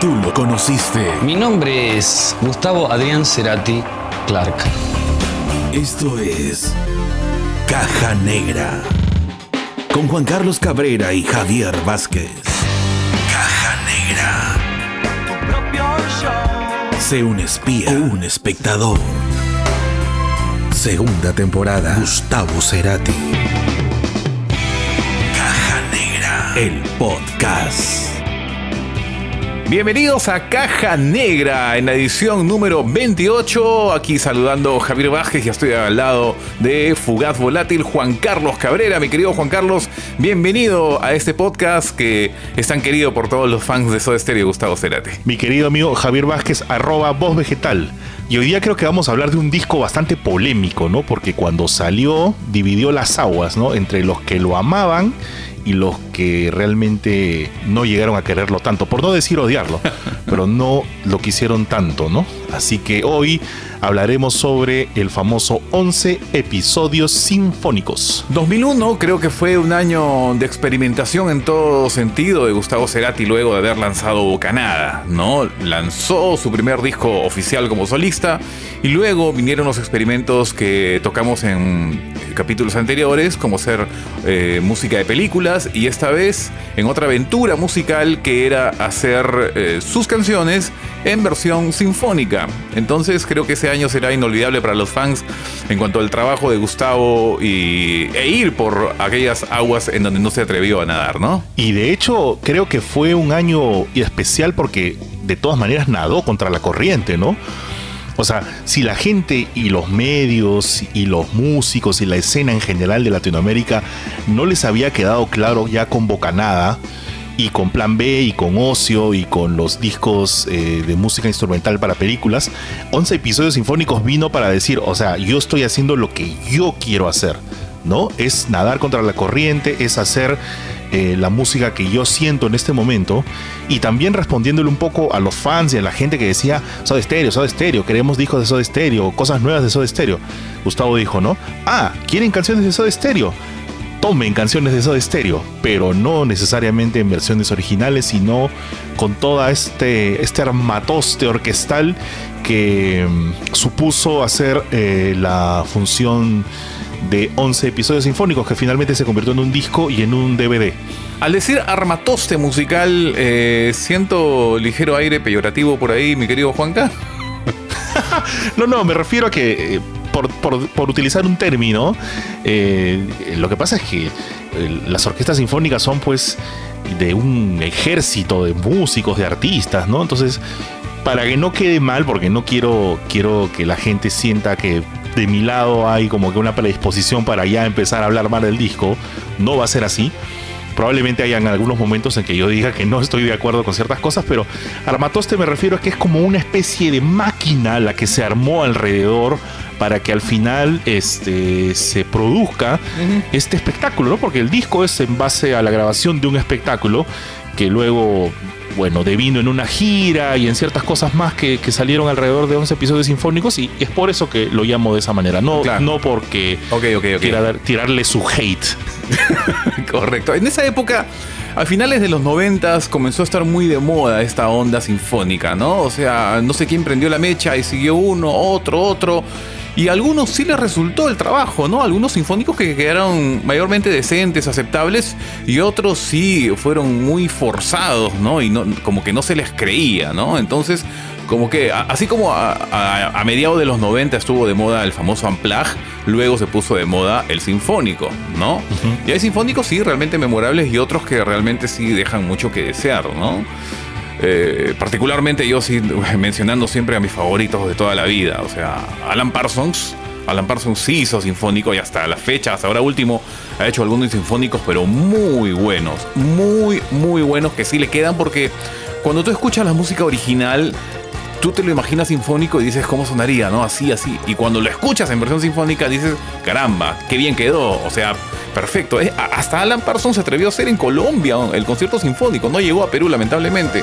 tú lo conociste. Mi nombre es Gustavo Adrián Cerati Clark. Esto es Caja Negra. Con Juan Carlos Cabrera y Javier Vázquez. Caja Negra. Sé un espía o un espectador. Segunda temporada. Gustavo Cerati. Caja Negra. El podcast. Bienvenidos a Caja Negra en la edición número 28. Aquí saludando Javier Vázquez y estoy al lado de Fugaz Volátil Juan Carlos Cabrera. Mi querido Juan Carlos, bienvenido a este podcast que es tan querido por todos los fans de Soda Stereo, Gustavo Cerati. Mi querido amigo Javier Vázquez, arroba voz vegetal. Y hoy día creo que vamos a hablar de un disco bastante polémico, ¿no? Porque cuando salió dividió las aguas, ¿no? Entre los que lo amaban y los que realmente no llegaron a quererlo tanto, por no decir odiarlo, pero no lo quisieron tanto, ¿no? Así que hoy hablaremos sobre el famoso 11 episodios sinfónicos. 2001 creo que fue un año de experimentación en todo sentido de Gustavo Cerati luego de haber lanzado Bocanada, ¿no? Lanzó su primer disco oficial como solista y luego vinieron los experimentos que tocamos en capítulos anteriores, como ser eh, música de películas y esta vez en otra aventura musical que era hacer eh, sus canciones en versión sinfónica. Entonces creo que ese año será inolvidable para los fans en cuanto al trabajo de Gustavo y, e ir por aquellas aguas en donde no se atrevió a nadar, ¿no? Y de hecho creo que fue un año especial porque de todas maneras nadó contra la corriente, ¿no? O sea, si la gente y los medios y los músicos y la escena en general de Latinoamérica no les había quedado claro ya con Bocanada y con Plan B y con Ocio y con los discos eh, de música instrumental para películas, 11 episodios sinfónicos vino para decir, o sea, yo estoy haciendo lo que yo quiero hacer, ¿no? Es nadar contra la corriente, es hacer eh, la música que yo siento en este momento y también respondiéndole un poco a los fans y a la gente que decía Soda Stereo, Soda Stereo, queremos discos de Soda Stereo, cosas nuevas de Soda Stereo. Gustavo dijo, ¿no? Ah, ¿quieren canciones de Soda Stereo? Tomen canciones de Soda Stereo, pero no necesariamente en versiones originales, sino con toda este, este armatoste orquestal que mm, supuso hacer eh, la función de 11 episodios sinfónicos que finalmente se convirtió en un disco y en un DVD. Al decir armatoste musical, eh, siento ligero aire peyorativo por ahí, mi querido Juanca. no, no, me refiero a que, eh, por, utilizar un término, eh, lo que pasa es que las orquestas sinfónicas son pues de un ejército de músicos, de artistas, ¿no? Entonces, para que no quede mal, porque no quiero, quiero que la gente sienta que de mi lado hay como que una predisposición para ya empezar a hablar mal del disco. No va a ser así. Probablemente hayan algunos momentos en que yo diga que no estoy de acuerdo con ciertas cosas, pero Armatoste me refiero a que es como una especie de máquina la que se armó alrededor para que al final este, se produzca este espectáculo, ¿no? Porque el disco es en base a la grabación de un espectáculo que luego bueno, devino en una gira y en ciertas cosas más que, salieron alrededor de 11 episodios sinfónicos y es por eso que lo llamo de esa manera, no, no porque quiera tirarle su hate. Correcto. En esa época, a finales de los 90 comenzó a estar muy de moda esta onda sinfónica, ¿no? O sea, no sé quién prendió la mecha y siguió uno, otro, otro. Y a algunos sí les resultó el trabajo, ¿no? Algunos sinfónicos que quedaron mayormente decentes, aceptables, y otros sí fueron muy forzados, ¿no? Y no, como que no se les creía, ¿no? Entonces, como que, así como a, mediados de los 90 estuvo de moda el famoso Amplag, luego se puso de moda el sinfónico, ¿no? Y hay sinfónicos sí realmente memorables y otros que realmente sí dejan mucho que desear, ¿no? Eh, particularmente yo sí mencionando siempre a mis favoritos de toda la vida. O sea, Alan Parsons. Alan Parsons sí hizo sinfónico y hasta la fecha, hasta ahora último, ha hecho algunos sinfónicos, pero muy buenos. Muy, muy buenos que sí le quedan porque cuando tú escuchas la música original, tú te lo imaginas sinfónico y dices cómo sonaría, ¿no? Así, así. Y cuando lo escuchas en versión sinfónica dices, caramba, qué bien quedó. O sea, perfecto. hasta Alan Parsons se atrevió a hacer en Colombia el concierto sinfónico. No llegó a Perú, lamentablemente.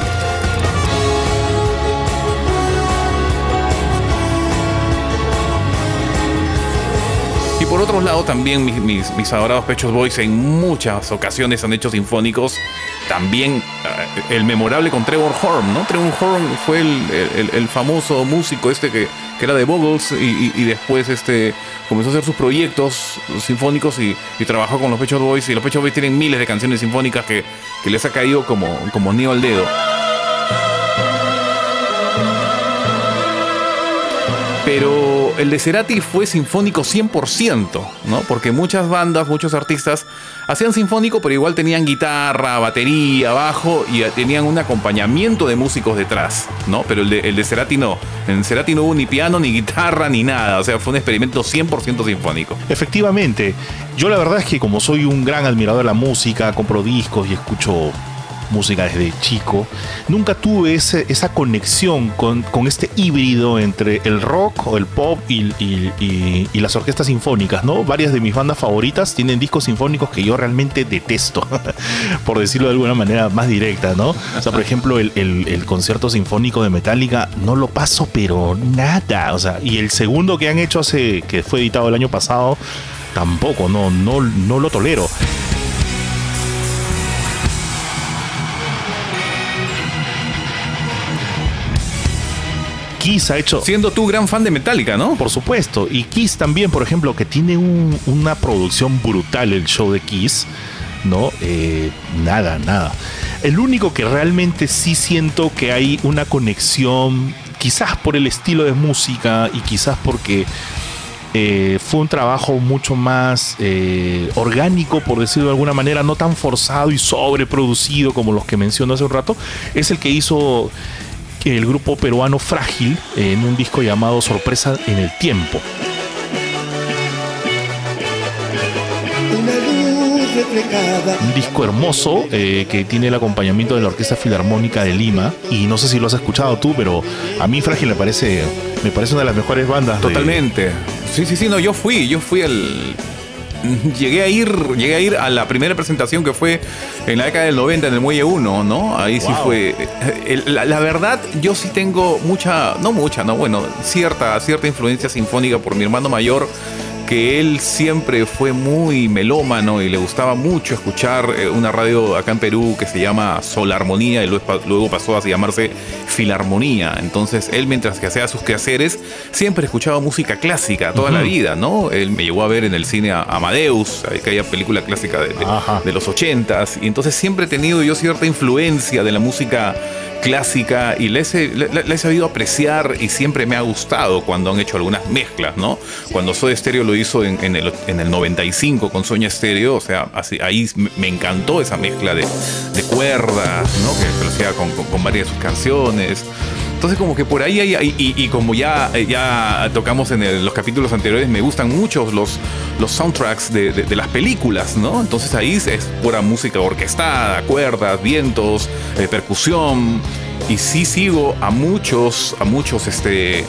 Por otro lado, también mis, adorados Pechos Boys en muchas ocasiones han hecho sinfónicos también eh, el memorable con Trevor Horn, ¿no? Trevor Horn fue el, famoso músico este que, que era de Bogles y, después este comenzó a hacer sus proyectos sinfónicos y, trabajó con los Pet Shop Boys y los Pet Shop Boys tienen miles de canciones sinfónicas que, que les ha caído como, como anillo al dedo. Pero el de Cerati fue sinfónico 100%, ¿no? Porque muchas bandas, muchos artistas hacían sinfónico, pero igual tenían guitarra, batería, bajo y tenían un acompañamiento de músicos detrás, ¿no? Pero el de, el de Cerati no. En Cerati no hubo ni piano, ni guitarra, ni nada. O sea, fue un experimento 100% sinfónico. Efectivamente, yo la verdad es que como soy un gran admirador de la música, compro discos y escucho música desde chico, nunca tuve ese- esa conexión con, con este híbrido entre el rock o el pop y, y- las orquestas sinfónicas, ¿no? Varias de mis bandas favoritas tienen discos sinfónicos que yo realmente detesto, por decirlo de alguna manera más directa, ¿no? O sea, por ejemplo, el, el- el concierto sinfónico de Metallica no lo paso, pero nada, o sea, y el segundo que han hecho hace, que fue editado el año pasado, tampoco, no, no, no lo tolero. Kiss ha hecho, Siendo tú gran fan de Metallica, ¿no? por supuesto, y Kiss también, por ejemplo, que tiene un- una producción brutal el show de Kiss, ¿no? Eh, nada, nada. El único que realmente sí siento que hay una conexión, quizás por el estilo de música y quizás porque eh, fue un trabajo mucho más eh, orgánico, por decirlo de alguna manera, no tan forzado y sobreproducido como los que menciono hace un rato, es el que hizo el grupo peruano Frágil en un disco llamado Sorpresa en el Tiempo. Una luz reflejada. Un disco hermoso eh, que tiene el acompañamiento de la Orquesta Filarmónica de Lima. Y no sé si lo has escuchado tú, pero a mí Frágil me parece, me parece una de las mejores bandas. de- Totalmente. Sí, sí, sí, no, yo fui, yo fui al. Llegué a ir, llegué a ir a la primera presentación que fue en la década del 90 en el Muelle 1, ¿no? Ahí sí Wow. fue. el- La, la verdad, yo sí tengo mucha, no mucha, no, bueno, cierta, cierta influencia sinfónica por mi hermano mayor, que él siempre fue muy melómano y le gustaba mucho escuchar eh, una radio acá en Perú que se llama Sol Armonía y luego pa- luego pasó a llamarse Filarmonía. Entonces él mientras que hacía sus quehaceres siempre escuchaba música clásica toda la vida, ¿no? Él me llevó a ver en el cine a Amadeus, aquella película clásica de, de- de los ochentas y entonces siempre he tenido yo cierta influencia de la música clásica y la he, he sabido apreciar y siempre me ha gustado cuando han hecho algunas mezclas, ¿no? Cuando Soda Stereo lo hizo en, en el, en el 95 con Soña Stereo, o sea, así, ahí me- encantó esa mezcla de, de cuerdas, ¿no? Que, que lo hacía con, con- con varias de sus canciones. Entonces como que por ahí hay, y, como ya, tocamos en los capítulos anteriores, me gustan mucho los, los soundtracks de las películas, ¿no? Entonces ahí es pura música orquestada, cuerdas, vientos, eh, percusión. Y sí sigo a muchos, a muchos este,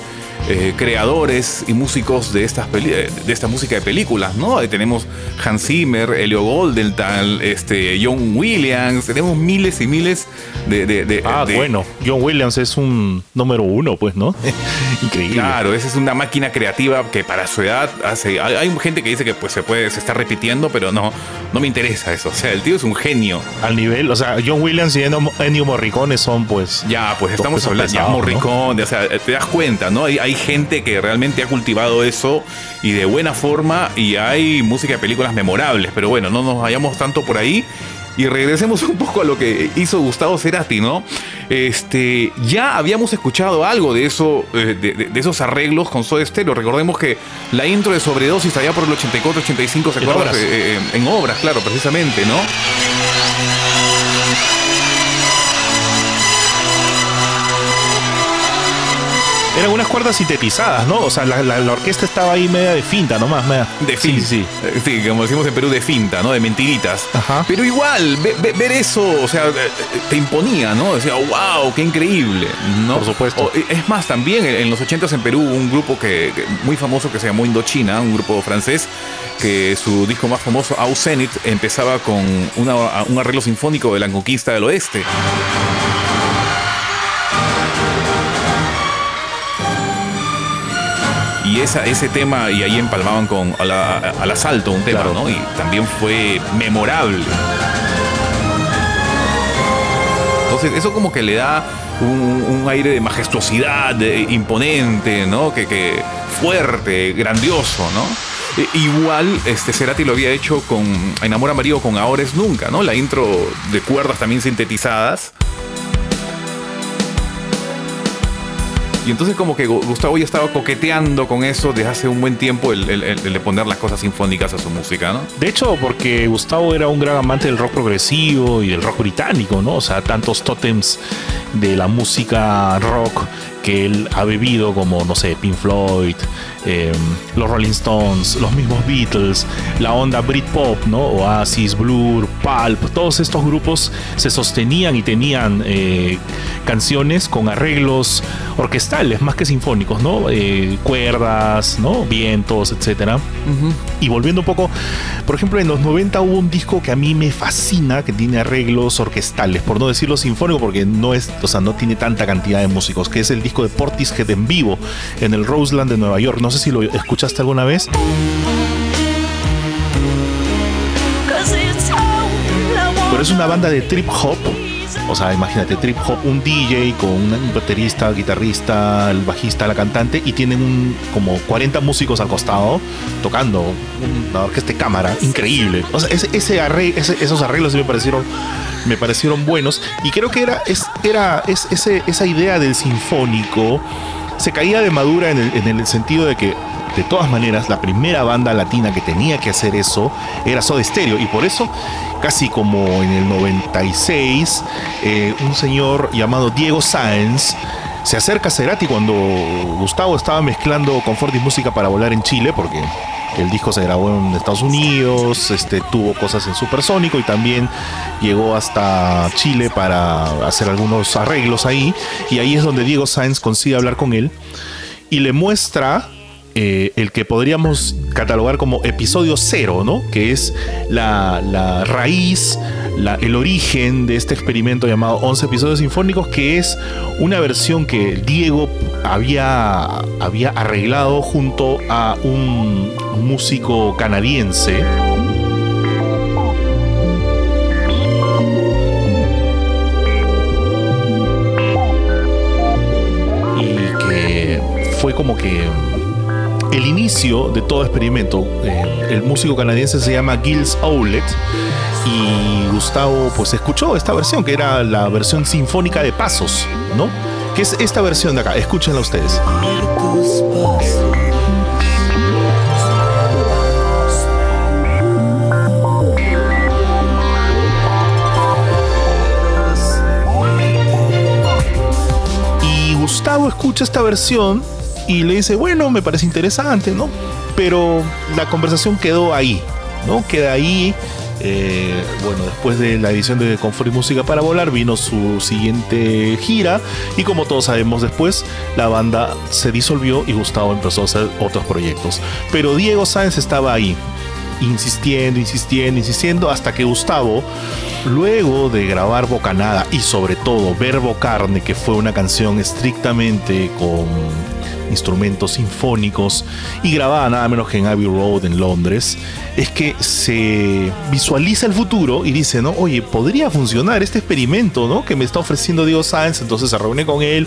eh, creadores y músicos de, estas peli- eh, de esta música de películas, ¿no? Ahí tenemos Hans Zimmer, Elio Goldenthal, este, John Williams, tenemos miles y miles de... de- de- Ah, de- bueno, John Williams es un número uno, pues, ¿no? Increíble. Claro, esa es una máquina creativa que para su edad hace. Hay, hay gente que dice que pues se puede, se está repitiendo, pero no, no me interesa eso. O sea, el tío es un genio. Al nivel, o sea, John Williams y Ennio Morricone son, pues. Ya, pues estamos hablando ya pesados, o sea, te das cuenta, ¿no? Hay, hay gente que realmente ha cultivado eso y de buena forma y hay música de películas memorables, pero bueno, no nos vayamos tanto por ahí. Y regresemos un poco a lo que hizo Gustavo Cerati, ¿no? Este, ya habíamos escuchado algo de eso, eh, de, de- de esos arreglos con Soda Stereo. Recordemos que la intro de Sobredosis allá por el 84-85, ¿se En obras. Eh, eh, en obras, claro, precisamente, ¿no? Eran unas cuerdas sintetizadas, ¿no? O sea, la, la- la orquesta estaba ahí media de finta nomás, media. De Sí, finta. sí. Eh, Sí, como decimos en Perú, de finta, ¿no? De mentiritas. Ajá. Pero igual, ve- ve- ver eso, o sea, eh, eh, te imponía, ¿no? Decía, wow, qué increíble, ¿no? Por supuesto. O, es más, también en los 80s en Perú un grupo que, que- muy famoso que se llamó Indochina, un grupo francés, que su disco más famoso, Au Zenit, empezaba con una- un arreglo sinfónico de la conquista del oeste. Y esa, ese tema, y ahí empalmaban con al, al asalto un tema, Claro. ¿no? Y también fue memorable. Entonces eso como que le da un, un aire de majestuosidad, de imponente, ¿no? Que, que fuerte, grandioso, ¿no? E- Igual, este Cerati lo había hecho con Enamora María o con Ahora es Nunca, ¿no? La intro de cuerdas también sintetizadas. Y entonces como que Gu- Gustavo ya estaba coqueteando con eso desde hace un buen tiempo el- el de poner las cosas sinfónicas a su música, ¿no? De hecho, porque Gustavo era un gran amante del rock progresivo y del rock británico, ¿no? O sea, tantos tótems de la música rock que él ha bebido, como, no sé, Pink Floyd, eh, los Rolling Stones, los mismos Beatles, la onda Britpop, ¿no? Oasis, Blur, Pulp, todos estos grupos se sostenían y tenían eh, canciones con arreglos orquestales, más que sinfónicos, ¿no? Eh, cuerdas, ¿no? Vientos, etcétera. Y volviendo un poco, por ejemplo, en los 90 hubo un disco que a mí me fascina, que tiene arreglos orquestales, por no decirlo sinfónico, porque no es, o sea, no tiene tanta cantidad de músicos, que es el disco de Portishead en vivo en el Roseland de Nueva York. No sé si lo escuchaste alguna vez. Pero es una banda de trip hop. O sea, imagínate, trip un DJ con un baterista, guitarrista, el bajista, la cantante, y tienen un, como 40 músicos al costado tocando una orquesta de cámara, increíble. O sea, ese, ese esos arreglos me parecieron, me parecieron buenos, y creo que era, es, era es, esa idea del sinfónico se caía de madura en el sentido de que de todas maneras, la primera banda latina que tenía que hacer eso era Soda Stereo. Y por eso, casi como en el 96, eh, un señor llamado Diego Sáenz se acerca a Cerati cuando Gustavo estaba mezclando confort y música para volar en Chile, porque el disco se grabó en Estados Unidos, este, tuvo cosas en supersónico y también llegó hasta Chile para hacer algunos arreglos ahí. Y ahí es donde Diego Sáenz consigue hablar con él y le muestra eh, el que podríamos catalogar como episodio cero, ¿no? Que es la, la raíz, la- el origen de este experimento llamado 11 episodios sinfónicos, que es una versión que Diego había, había arreglado junto a un músico canadiense. y que fue como que el inicio de todo experimento. Eh, el músico canadiense se llama Gilles Owlet y Gustavo pues escuchó esta versión que era la versión sinfónica de Pasos, ¿no? Que es esta versión de acá, escúchenla ustedes. Y Gustavo escucha esta versión y le dice, bueno, me parece interesante, ¿no? Pero la conversación quedó ahí, ¿no? Queda ahí. eh, bueno, después de la edición de Confort y Música para Volar vino su siguiente gira y como todos sabemos después la banda se disolvió y Gustavo empezó a hacer otros proyectos. Pero Diego Sáenz estaba ahí, insistiendo, insistiendo, insistiendo, hasta que Gustavo, luego de grabar Bocanada y sobre todo Verbo Carne, que fue una canción estrictamente con instrumentos sinfónicos y grabada nada menos que en Abbey Road en Londres, es que se visualiza el futuro y dice, ¿no? Oye, podría funcionar este experimento, ¿no? Que me está ofreciendo Diego Sáenz, entonces se reúne con él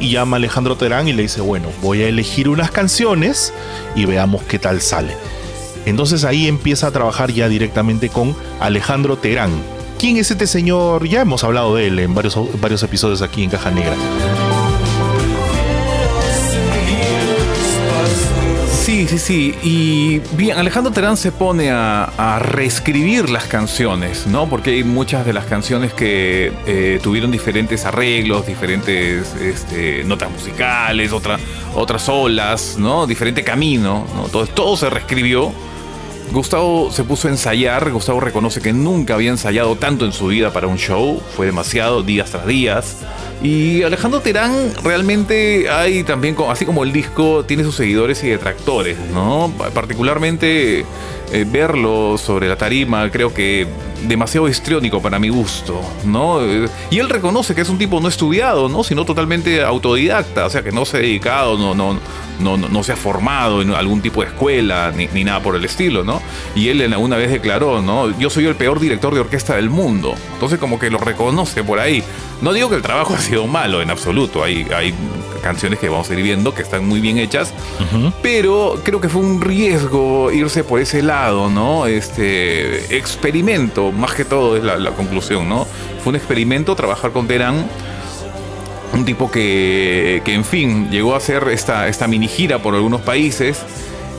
y llama a Alejandro Terán y le dice, bueno, voy a elegir unas canciones y veamos qué tal sale. Entonces ahí empieza a trabajar ya directamente con Alejandro Terán. ¿Quién es este señor? Ya hemos hablado de él en varios, varios episodios aquí en Caja Negra. Sí, sí, sí. Y bien, Alejandro Terán se pone a, reescribir las canciones, ¿no? Porque hay muchas de las canciones que eh, tuvieron diferentes arreglos, diferentes este, notas musicales, otra, otras olas, ¿no? Diferente camino, ¿no? Todo, todo se reescribió. Gustavo se puso a ensayar. Gustavo reconoce que nunca había ensayado tanto en su vida para un show. Fue demasiado, días tras días. Y Alejandro Terán realmente hay también, así como el disco, tiene sus seguidores y detractores, ¿no? Pa- Particularmente eh, verlo sobre la tarima, creo que demasiado histriónico para mi gusto, ¿no? Eh, Y él reconoce que es un tipo no estudiado, ¿no? Sino totalmente autodidacta, o sea, que no se ha dedicado, no, no, no, no, se ha formado en algún tipo de escuela ni, ni nada por el estilo, ¿no? Y él alguna vez declaró, ¿no? Yo soy el peor director de orquesta del mundo. Entonces como que lo reconoce por ahí. No digo que el trabajo ha sido malo en absoluto, hay, hay canciones que vamos a ir viendo que están muy bien hechas, pero creo que fue un riesgo irse por ese lado, ¿no? Este experimento, más que todo es la, la conclusión, ¿no? Fue un experimento trabajar con Terán un tipo que, que, en fin, llegó a hacer esta, esta mini gira por algunos países.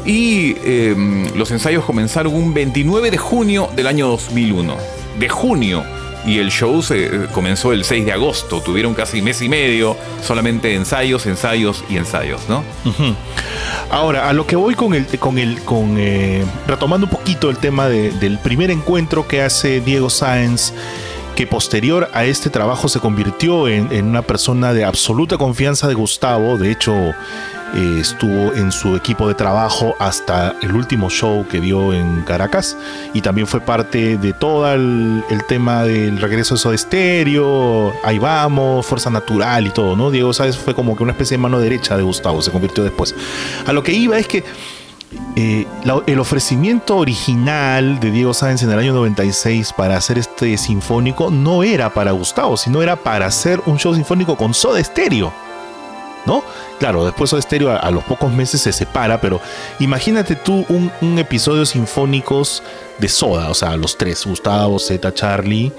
Y eh, los ensayos comenzaron un 29 de junio del año 2001. De junio. Y el show se eh, comenzó el 6 de agosto. Tuvieron casi mes y medio, solamente ensayos, ensayos y ensayos, ¿no? Ahora, a lo que voy con el, con el, con eh, retomando un poquito el tema de, del primer encuentro que hace Diego Sáenz que posterior a este trabajo se convirtió en, una persona de absoluta confianza de Gustavo. De hecho, eh, estuvo en su equipo de trabajo hasta el último show que dio en Caracas y también fue parte de todo el, tema del regreso de Soda Stereo, Ahí vamos, Fuerza Natural y todo, ¿no? Diego Sáenz fue como que una especie de mano derecha de Gustavo, se convirtió después. A lo que iba es que eh, el ofrecimiento original de Diego Sáenz en el año 96 para hacer este sinfónico no era para Gustavo, sino era para hacer un show sinfónico con Soda Stereo. ¿No? Claro, después Soda Stereo a, los pocos meses se separa, pero imagínate tú un, episodio sinfónicos de Soda, o sea, los tres, Gustavo, Z, Charlie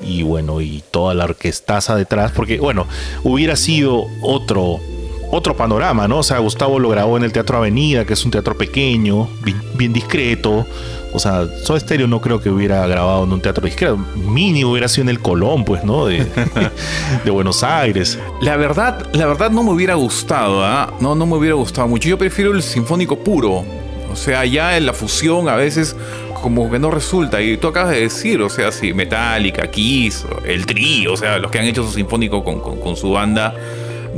y bueno, y toda la orquestaza detrás, porque bueno, hubiera sido otro otro panorama, ¿no? O sea, Gustavo lo grabó en el Teatro Avenida, que es un teatro pequeño, bien, bien discreto. O sea, Soda Stereo no creo que hubiera grabado en un teatro discreto. Mínimo hubiera sido en el Colón, pues, ¿no? De, de Buenos Aires. La verdad, la verdad no me hubiera gustado, ¿ah? ¿eh? No, no me hubiera gustado mucho. Yo prefiero el sinfónico puro. O sea, ya en la fusión a veces como que no resulta. Y tú acabas de decir, o sea, si Metallica, Kiss, el Tri, o sea, los que han hecho su sinfónico con, con, con su banda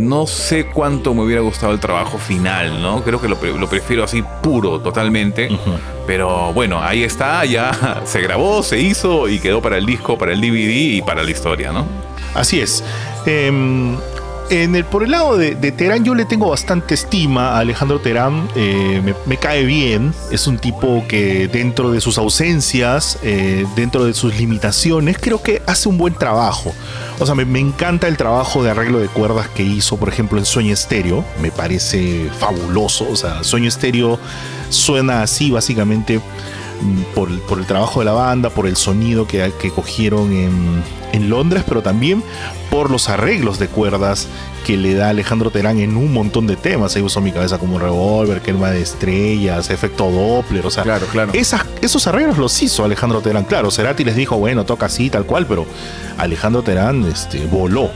no sé cuánto me hubiera gustado el trabajo final, ¿no? Creo que lo, lo prefiero así puro, totalmente. Uh -huh. Pero bueno, ahí está, ya se grabó, se hizo y quedó para el disco, para el DVD y para la historia, ¿no? Así es. Eh, en el, por el lado de, Terán, yo le tengo bastante estima a Alejandro Terán. Eh, me, me, cae bien. Es un tipo que, dentro de sus ausencias, eh, dentro de sus limitaciones, creo que hace un buen trabajo. O sea, me, me, encanta el trabajo de arreglo de cuerdas que hizo, por ejemplo, en Sueño Estéreo. Me parece fabuloso. O sea, Sueño Estéreo suena así, básicamente. Por, por, el trabajo de la banda, por el sonido que, que cogieron en, en, Londres, pero también por los arreglos de cuerdas que le da Alejandro Terán en un montón de temas. Ahí usó mi cabeza como un revólver, quema de estrellas, efecto Doppler, o sea, claro, claro. Esas, esos arreglos los hizo Alejandro Terán. Claro, Cerati les dijo, bueno, toca así, tal cual, pero Alejandro Terán este, voló.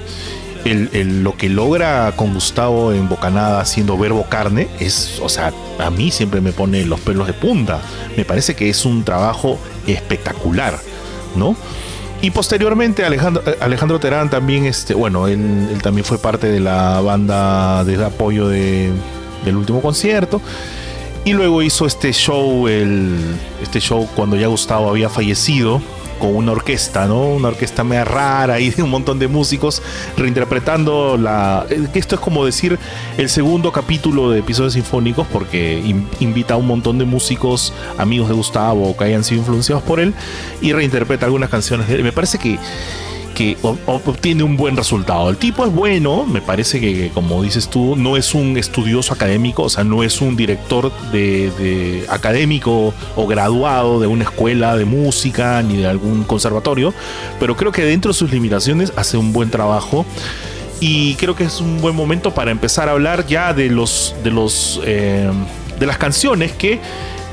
El, lo que logra con Gustavo en Bocanada haciendo verbo carne es, o sea, a mí siempre me pone los pelos de punta. Me parece que es un trabajo espectacular, ¿no? Y posteriormente Alejandro, Alejandro Terán también, este, bueno, él, también fue parte de la banda de apoyo de, del último concierto. Y luego hizo este show, el, este show cuando ya Gustavo había fallecido, una orquesta, ¿no? Una orquesta media rara y de un montón de músicos reinterpretando la... Esto es como decir el segundo capítulo de episodios sinfónicos porque in, invita a un montón de músicos amigos de Gustavo que hayan sido influenciados por él y reinterpreta algunas canciones de él. Me parece que que obtiene un buen resultado. El tipo es bueno, me parece que, como dices tú, no es un estudioso académico, o sea, no es un director de, de, académico o graduado de una escuela de música ni de algún conservatorio, pero creo que dentro de sus limitaciones hace un buen trabajo. Y creo que es un buen momento para empezar a hablar ya de los de los eh, de las canciones que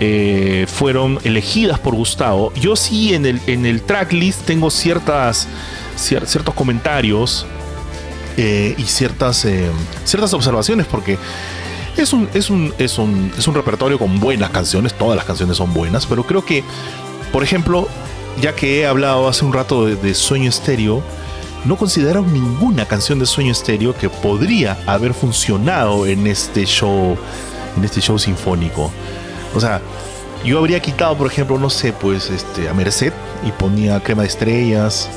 eh, fueron elegidas por Gustavo. Yo sí en el, en el tracklist tengo ciertas ciertos comentarios eh, y ciertas, eh, ciertas observaciones porque es un, es, un, es, un, es un repertorio con buenas canciones, todas las canciones son buenas, pero creo que, por ejemplo, ya que he hablado hace un rato de, Sueño Estéreo, no consideraron ninguna canción de Sueño Estéreo que podría haber funcionado en este show, en este show sinfónico. O sea, yo habría quitado, por ejemplo, no sé, pues este, a Merced y ponía Crema de Estrellas,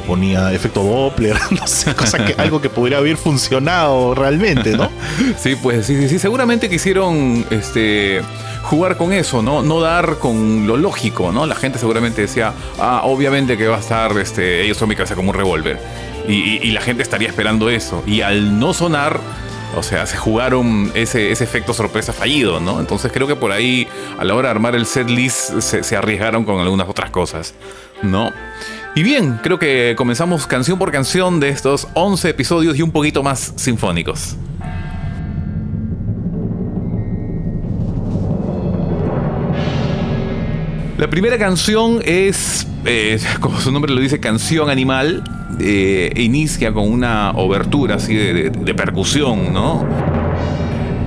ponía efecto Doppler, no sé, cosa que, algo que podría haber funcionado realmente, ¿no? Sí, pues sí, sí, sí. Seguramente quisieron este, jugar con eso, ¿no? No dar con lo lógico, ¿no? La gente seguramente decía, ah, obviamente que va a estar este, ellos son mi cabeza como un revólver. Y, la gente estaría esperando eso. Y al no sonar, o sea, se jugaron ese, efecto sorpresa fallido, ¿no? Entonces creo que por ahí, a la hora de armar el set list, se arriesgaron con algunas otras cosas, ¿no? Y bien, creo que comenzamos canción por canción de estos 11 episodios y un poquito más sinfónicos. La primera canción es, eh, como su nombre lo dice, canción animal. Eh, inicia con una obertura así de, percusión, ¿no?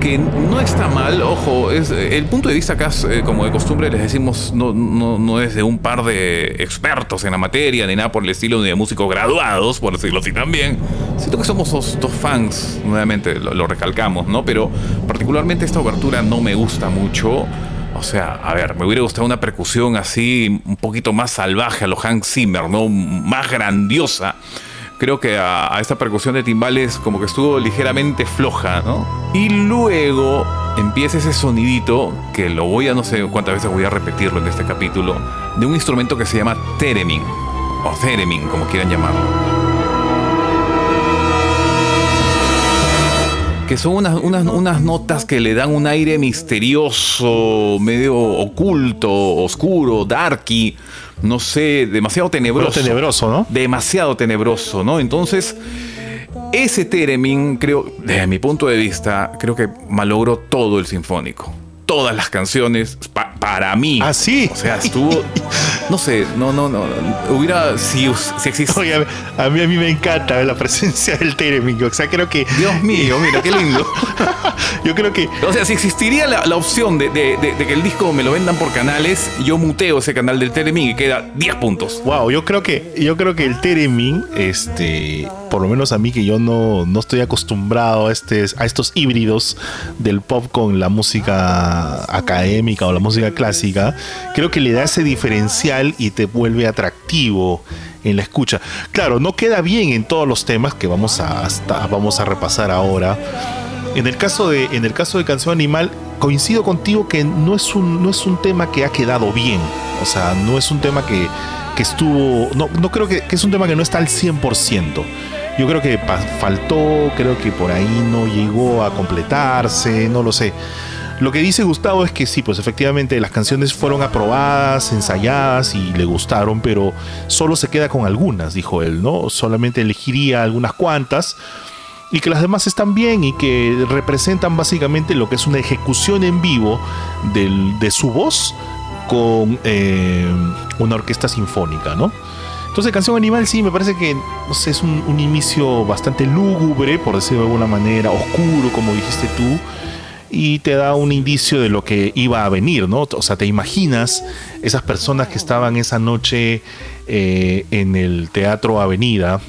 Que no está mal, ojo, es, el punto de vista acá, eh, como de costumbre les decimos, no, no, no es de un par de expertos en la materia, ni nada por el estilo, ni de músicos graduados, por decirlo así también. Siento que somos dos, dos fans, nuevamente lo, lo recalcamos, ¿no? Pero particularmente esta obertura no me gusta mucho. O sea, a ver, me hubiera gustado una percusión así, un poquito más salvaje a lo Hank Zimmer, ¿no? Más grandiosa. Creo que a, a esta percusión de timbales como que estuvo ligeramente floja, ¿no? Y luego empieza ese sonidito, que lo voy a no sé cuántas veces voy a repetirlo en este capítulo, de un instrumento que se llama theremin, o theremin, como quieran llamarlo. Que son unas, unas, unas notas que le dan un aire misterioso, medio oculto, oscuro, darky, no sé, demasiado tenebroso. Pero tenebroso, ¿no? Demasiado tenebroso, ¿no? Entonces, ese Teremin, creo, desde mi punto de vista, creo que malogró todo el sinfónico. Todas las canciones, pa- para mí. Ah, sí. O sea, estuvo. No sé, no, no, no. Hubiera. Si, si existe. Oye, a mí, a mí me encanta la presencia del Teremin. O sea, creo que. Dios mío, mira, qué lindo. Yo creo que. O sea, si existiría la, la opción de, de- de- de que el disco me lo vendan por canales, yo muteo ese canal del Telemín y queda 10 puntos. Wow, yo creo que yo creo que el Teremin, este, por lo menos a mí que yo no, no estoy acostumbrado a este, a estos híbridos del pop con la música académica o la música clásica, creo que le da ese diferencial y te vuelve atractivo en la escucha. Claro, no queda bien en todos los temas que vamos a vamos a repasar ahora. En el caso de, en el caso de Canción Animal, coincido contigo que no es un, no es un tema que ha quedado bien. O sea, no es un tema que, que estuvo. No, no creo que, que es un tema que no está al 100%. Yo creo que faltó, creo que por ahí no llegó a completarse, no lo sé. Lo que dice Gustavo es que sí, pues efectivamente las canciones fueron aprobadas, ensayadas y le gustaron, pero solo se queda con algunas, dijo él, ¿no? Solamente elegiría algunas cuantas y que las demás están bien y que representan básicamente lo que es una ejecución en vivo de su voz con eh, una orquesta sinfónica, ¿no? Entonces, Canción Animal sí me parece que es un, un inicio bastante lúgubre, por decirlo de alguna manera, oscuro, como dijiste tú, y te da un indicio de lo que iba a venir, ¿no? O sea, te imaginas esas personas que estaban esa noche eh, en el Teatro Avenida,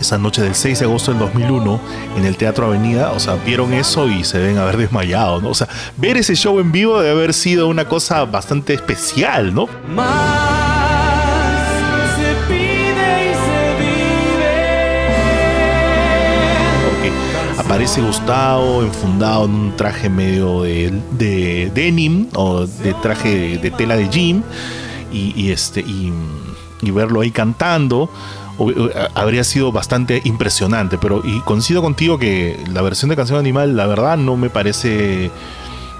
esa noche del 6 de agosto del 2001 en el Teatro Avenida, o sea, vieron eso y se deben haber desmayado, ¿no? O sea, ver ese show en vivo debe haber sido una cosa bastante especial, ¿no? Más aparece Gustavo enfundado en un traje medio de, de denim o de traje de, tela de jean y, este y, verlo ahí cantando habría sido bastante impresionante pero y coincido contigo que la versión de canción animal la verdad no me parece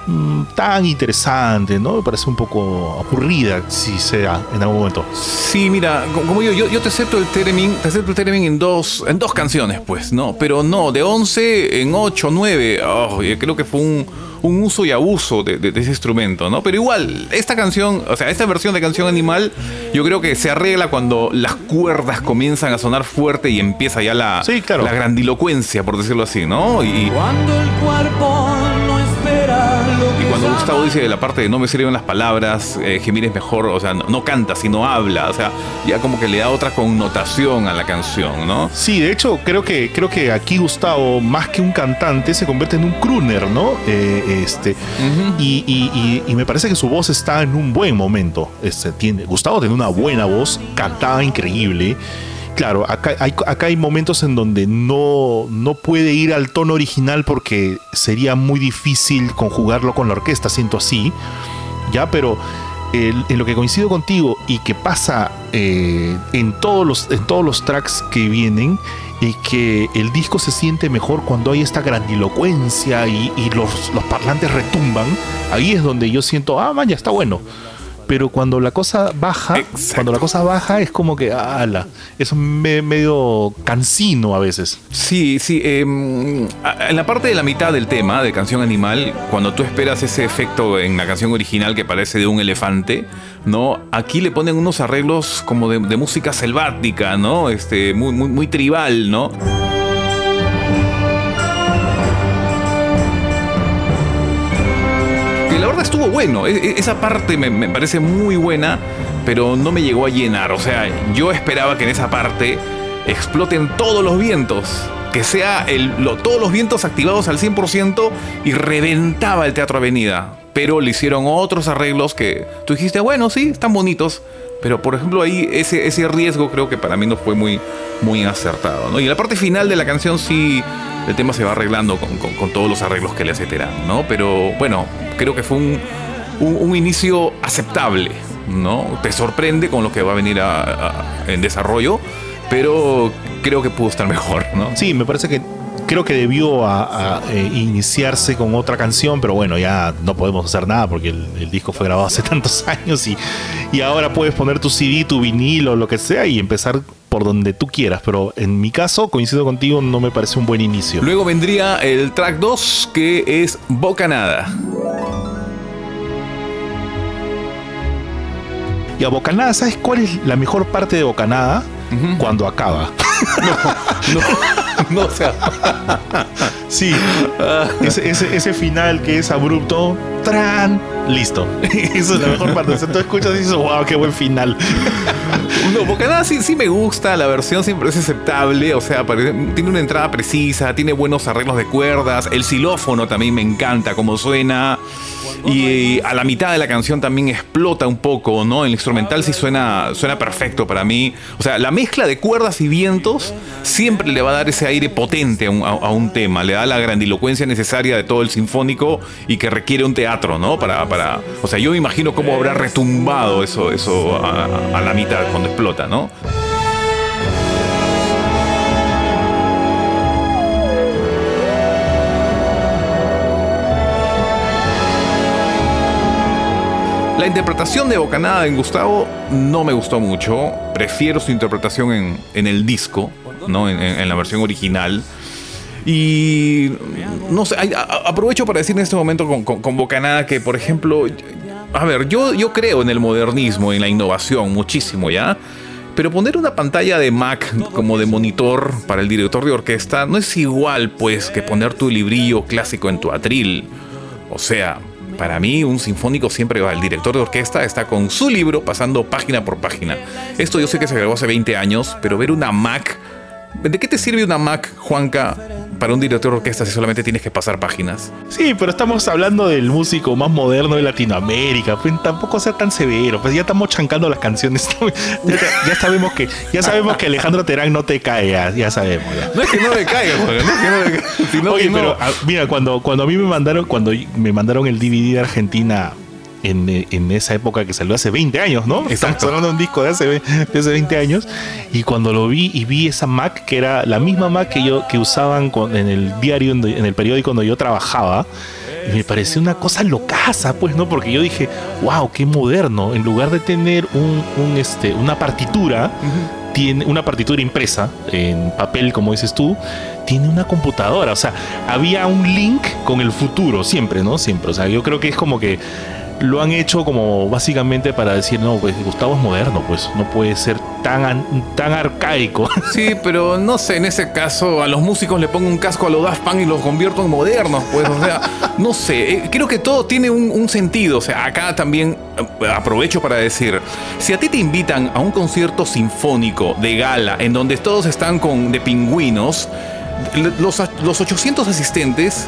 mm, tan interesante no me parece un poco aburrida si sea en algún momento Sí, mira, co- como yo, yo, yo te acepto el Teremin, te acepto el Teremin en dos, en dos canciones, pues, ¿no? Pero no, de 11 en 8, 9, oh, yo creo que fue un, un uso y abuso de, de- de ese instrumento, ¿no? Pero igual, esta canción, o sea, esta versión de canción animal, yo creo que se arregla cuando las cuerdas comienzan a sonar fuerte y empieza ya la, Sí, claro. la grandilocuencia, por decirlo así, ¿no? Y, Cuando el cuerpo Gustavo dice de la parte de no me sirven las palabras, eh, gemir es mejor, o sea, no, no canta, sino habla, o sea, ya como que le da otra connotación a la canción, ¿no? Sí, de hecho, creo que, creo que aquí Gustavo, más que un cantante, se convierte en un crooner, ¿no? Eh, este, y, y- y- y me parece que su voz está en un buen momento. Este, tiene, Gustavo tiene una buena voz, cantaba increíble. Claro, acá hay, acá hay momentos en donde no, no puede ir al tono original porque sería muy difícil conjugarlo con la orquesta, siento así. Ya, pero en lo que coincido contigo y que pasa eh, en, todos los, en todos los tracks que vienen, y que el disco se siente mejor cuando hay esta grandilocuencia y, y los, los parlantes retumban. Ahí es donde yo siento, ah, man, ya está bueno. Pero cuando la cosa baja, Exacto. cuando la cosa baja es como que, ala, es me- medio cansino a veces. Sí, sí. a- en la parte de la mitad del tema de Canción Animal, cuando tú esperas ese efecto en la canción original que parece de un elefante, ¿no? Aquí le ponen unos arreglos como de, de música selvática, ¿no? Este, muy, muy, muy tribal, ¿no? Estuvo bueno. E- e- Esa parte me, me parece muy buena, pero no me llegó a llenar. O sea, yo esperaba que en esa parte exploten todos los vientos. Que sea el, lo- todos los vientos activados al 100% y reventaba el Teatro Avenida. Pero le hicieron otros arreglos que tú dijiste, bueno, sí, están bonitos. Pero por ejemplo ahí ese, ese riesgo creo que para mí no fue muy, muy acertado. ¿no? Y en la parte final de la canción sí el tema se va arreglando con, con- todos los arreglos que le hace ¿no? Pero bueno, creo que fue un, un- inicio aceptable, ¿no? Te sorprende con lo que va a venir a- en desarrollo, pero creo que pudo estar mejor, ¿no? Sí, me parece que creo que debió a- a, eh, iniciarse con otra canción, pero bueno, ya no podemos hacer nada porque el, el disco fue grabado hace tantos años y, y ahora puedes poner tu CD, tu vinilo, lo que sea y empezar por donde tú quieras. Pero en mi caso, coincido contigo, no me parece un buen inicio. Luego vendría el track 2, que es Bocanada. Y a Bocanada, ¿sabes cuál es la mejor parte de Bocanada? Cuando acaba. No, no, o sea, Sí, ese, ese, final que es abrupto, ¡tran! Listo. Esa es la mejor parte. Sea, tú escuchas y dices, wow, qué buen final. No, Bocanada sí, sí me gusta, la versión siempre es aceptable, o sea, tiene una entrada precisa, tiene buenos arreglos de cuerdas, el xilófono también me encanta cómo suena, y a la mitad de la canción también explota un poco, ¿no? El instrumental sí suena, suena perfecto para mí, o sea, la mezcla de cuerdas y vientos siempre le va a dar ese aire potente a un, a- a un tema, le da la grandilocuencia necesaria de todo el sinfónico y que requiere un teatro, ¿no? Para, para, o sea, yo me imagino cómo habrá retumbado eso, eso a, a la mitad cuando explota, ¿no? La interpretación de Bocanada en Gustavo no me gustó mucho. Prefiero su interpretación en, en el disco, ¿no? En, la versión original. Y no sé, aprovecho para decir en este momento con, con, con Bocanada que, por ejemplo, a ver, yo, yo creo en el modernismo, en la innovación, muchísimo, ¿ya? Pero poner una pantalla de Mac como de monitor para el director de orquesta no es igual, pues, que poner tu librillo clásico en tu atril. O sea, para mí un sinfónico siempre va, el director de orquesta está con su libro pasando página por página. Esto yo sé que se grabó hace 20 años, pero ver una Mac... ¿De qué te sirve una Mac, Juanca, para un director de orquesta si solamente tienes que pasar páginas? Sí, pero estamos hablando del músico más moderno de Latinoamérica. Pues tampoco sea tan severo. Pues ya estamos chancando las canciones. ya, ya sabemos que ya sabemos que Alejandro Terán no te cae. Ya, ya sabemos. ya. No es que no me caiga, Juanca, no es que no me caiga, Oye, que no. pero ah, mira, cuando, cuando a mí me mandaron, cuando me mandaron el DVD de Argentina en, en esa época que salió hace 20 años, ¿no? Exacto. Estamos hablando de un disco de hace, de hace 20 años. Y cuando lo vi y vi esa Mac, que era la misma Mac que yo que usaban con- en el diario, en, el periódico donde yo trabajaba. Y me pareció una cosa locaza, pues, ¿no? Porque yo dije, wow, qué moderno. En lugar de tener un, un, este, una partitura, tiene una partitura impresa en papel, como dices tú, tiene una computadora. O sea, había un link con el futuro, siempre, ¿no? Siempre. O sea, yo creo que es como que lo han hecho como básicamente para decir, no, pues Gustavo es moderno, pues no puede ser tan, an- tan arcaico. Sí, pero no sé, en ese caso a los músicos le pongo un casco a los Daft Punk y los convierto en modernos, pues, o sea, no sé, eh, creo que todo tiene un, un sentido, o sea, acá también eh, aprovecho para decir, si a ti te invitan a un concierto sinfónico de gala en donde todos están con de pingüinos, los, los 800 asistentes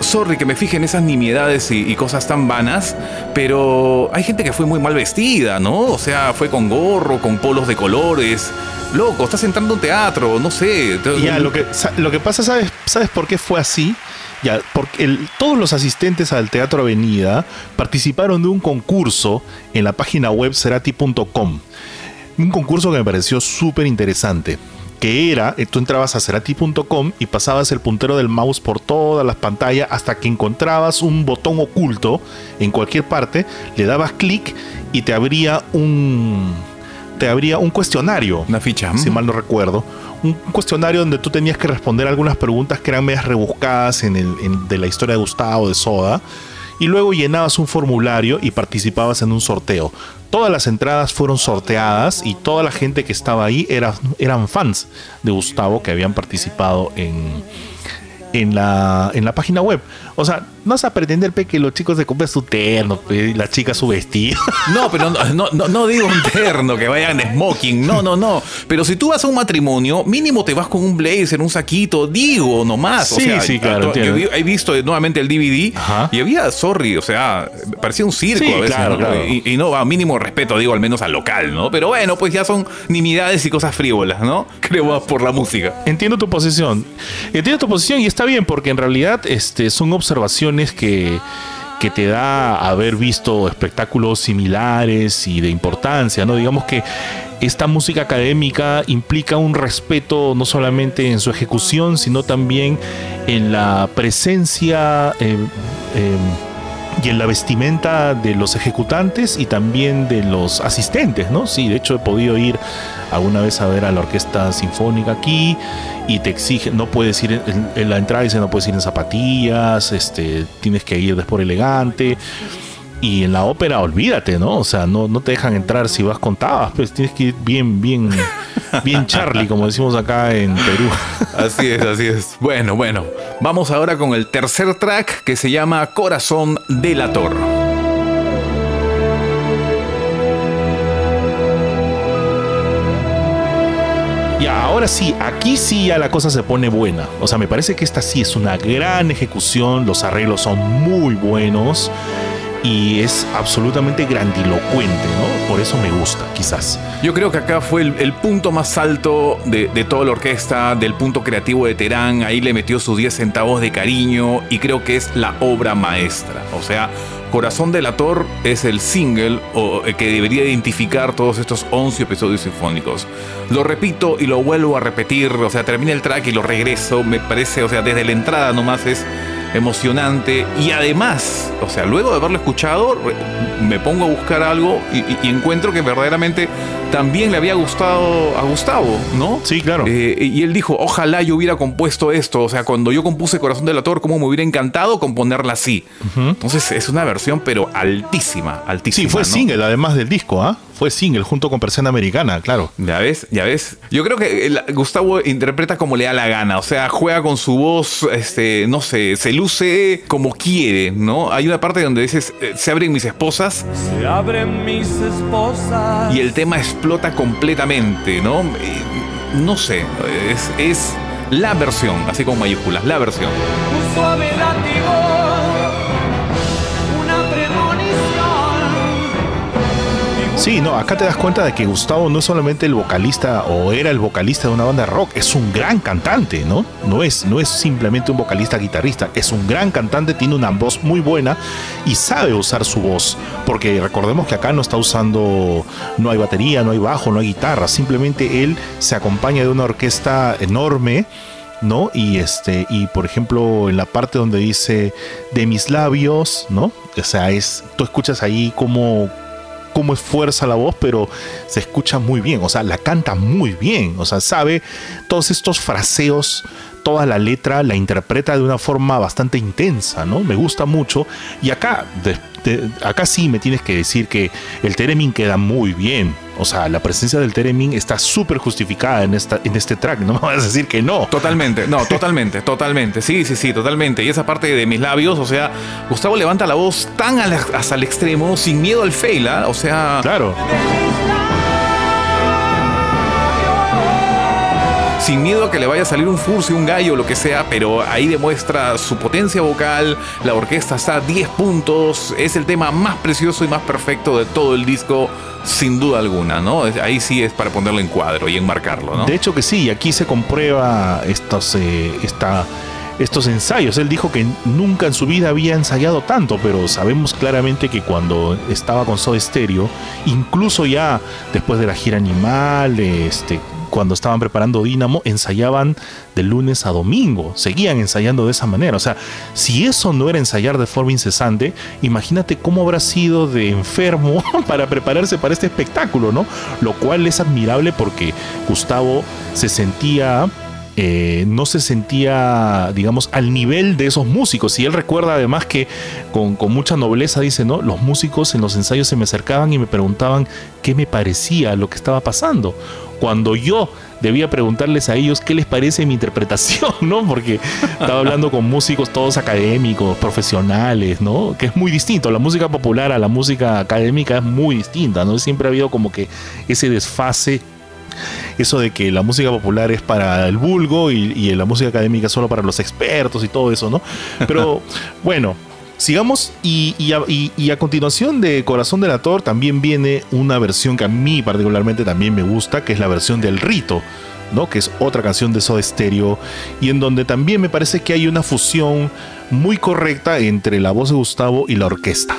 Sorry que me fije en esas nimiedades y, cosas tan vanas, pero hay gente que fue muy mal vestida, ¿no? O sea, fue con gorro, con polos de colores. loco, estás entrando a un teatro, no sé. Ya, lo que, lo que pasa, ¿sabes, ¿sabes por qué fue así? Todos los asistentes al Teatro Avenida participaron de un concurso en la página web cerati.com. Un concurso que me pareció súper interesante. Que era, eh, tú entrabas a cerati.com y pasabas el puntero del mouse por todas las pantallas hasta que encontrabas un botón oculto en cualquier parte, le dabas clic y te abría un. Te abría un cuestionario Una ficha. si mm. mal no recuerdo, un cuestionario donde tú tenías que responder algunas preguntas que eran medias rebuscadas en el, en- de la historia de Gustavo, de Soda, y luego llenabas un formulario y participabas en un sorteo. Todas las entradas fueron sorteadas y toda la gente que estaba ahí era- eran fans de Gustavo que habían participado en, en, la, en la página web. O sea, no vas a pretender pe, que los chicos se compren su terno, pe, y la chica su vestido. No, pero no, no, no- no digo un terno, que vayan de smoking, no, no, no. Pero si tú vas a un matrimonio, mínimo te vas con un blazer, un saquito, digo, nomás. o Sí, sea, sí, claro, Yo he visto nuevamente el DVD Ajá. y había, sorry, o sea, parecía un circo Sí, a veces. claro, ¿no? claro. Y, y no, a mínimo respeto, digo, al menos al local, ¿no? Pero bueno, pues ya son nimiedades y cosas frívolas, ¿no? Creo más por la música. Entiendo tu posición. Entiendo tu posición y está bien porque en realidad este, son observaciones que, que te da haber visto espectáculos similares y de importancia, ¿no? Digamos que esta música académica implica un respeto no solamente en su ejecución, sino también en la presencia eh, eh, y en la vestimenta de los ejecutantes y también de los asistentes, ¿no? Sí, de hecho he podido ir alguna vez a ver a la orquesta sinfónica aquí y te exigen, no puedes ir en, la entrada dice no puedes ir en zapatillas, este, tienes que ir después elegante. Y en la ópera, olvídate, ¿no? O sea, no, no te dejan entrar si vas con tabas, pues tienes que ir bien, bien, bien Charlie, como decimos acá en Perú. Así es, así es. Bueno, bueno. Vamos ahora con el tercer track que se llama Corazón Delator. Y ahora sí, aquí sí ya la cosa se pone buena. O sea, me parece que esta sí es una gran ejecución, los arreglos son muy buenos y es absolutamente grandilocuente, ¿no? Por eso me gusta, quizás. Yo creo que acá fue el, punto más alto de, toda la orquesta, del punto creativo de Terán. Ahí le metió sus 10 centavos de cariño y creo que es la obra maestra. O sea, Corazón Delator es el single eh, que debería identificar todos estos 11 episodios sinfónicos. Lo repito y lo vuelvo a repetir. O sea, termina el track y lo regreso. Me parece, o sea, desde la entrada nomás es emocionante y además, o sea, luego de haberlo escuchado, me pongo a buscar algo y, y- y encuentro que verdaderamente también le había gustado a Gustavo, ¿no? Sí, claro. Eh, y él dijo, ojalá yo hubiera compuesto esto, o sea, cuando yo compuse Corazón del Ator, cómo me hubiera encantado componerla así. Entonces es una versión pero altísima, altísima. Sí, fue ¿no? single además del disco, ¿ah? Fue single junto con Persiana Americana, claro. Ya ves, ya ves. Yo creo que el- Gustavo interpreta como le da la gana, o sea, juega con su voz, este, no sé, se luce como quiere, ¿no? Hay una parte donde dices, eh, se abren mis esposas Se abren mis esposas. y el tema explota completamente, ¿no? Eh, No sé, es, es la versión, así con mayúsculas, la versión. Un suave Sí, no, acá te das cuenta de que Gustavo no es solamente el vocalista o era el vocalista de una banda rock, es un gran cantante, ¿no? No es, no es simplemente un vocalista guitarrista, es un gran cantante, tiene una voz muy buena y sabe usar su voz, porque recordemos que acá no está usando, no hay batería, no hay bajo, no hay guitarra, simplemente él se acompaña de una orquesta enorme. ¿no? Y este, y por ejemplo, en la parte donde dice de mis labios, ¿no? O sea, es, tú escuchas ahí como cómo esfuerza la voz, pero se escucha muy bien, o sea, la canta muy bien, o sea, sabe todos estos fraseos, toda la letra la interpreta de una forma bastante intensa, ¿no? Me gusta mucho. Y acá, de- acá sí me tienes que decir que el Teremin queda muy bien. O sea, la presencia del Teremin está súper justificada en, esta, en este track. No me vas a decir que no. Totalmente, no, totalmente, totalmente. Sí, sí, sí, totalmente. Y esa parte de mis labios, o sea, Gustavo levanta la voz tan la- hasta el extremo, sin miedo al fail, ¿ah? O sea, Claro. sin miedo a que le vaya a salir un furcio, un gallo, lo que sea, pero ahí demuestra su potencia vocal, la orquesta está a 10 puntos, es el tema más precioso y más perfecto de todo el disco, sin duda alguna, ¿no? Ahí sí es para ponerlo en cuadro y enmarcarlo, ¿no? De hecho que sí, aquí se comprueba estos, eh, esta- estos ensayos. Él dijo que nunca en su vida había ensayado tanto, pero sabemos claramente que cuando estaba con Soda Stereo, incluso ya después de la gira Animal, este, cuando estaban preparando Dínamo, ensayaban de lunes a domingo, seguían ensayando de esa manera. O sea, si eso no era ensayar de forma incesante, imagínate cómo habrá sido de enfermo para prepararse para este espectáculo, ¿no? Lo cual es admirable porque Gustavo se sentía eh, no se sentía, digamos, al nivel de esos músicos. Y él recuerda además que con, con mucha nobleza dice, ¿no? Los músicos en los ensayos se me acercaban y me preguntaban qué me parecía lo que estaba pasando. Cuando yo debía preguntarles a ellos qué les parece mi interpretación, ¿no? Porque estaba hablando con músicos todos académicos, profesionales, ¿no? Que es muy distinto. La música popular a la música académica es muy distinta, ¿no? Siempre ha habido como que ese desfase eso de que la música popular es para el vulgo y, y la música académica solo para los expertos y todo eso, ¿no? Pero bueno, sigamos y, y a, y- y a continuación de Corazón del Ator también viene una versión que a mí particularmente también me gusta, que es la versión del Rito. ¿no? que es otra canción de Soda Stereo y en donde también me parece que hay una fusión muy correcta entre la voz de Gustavo y la orquesta.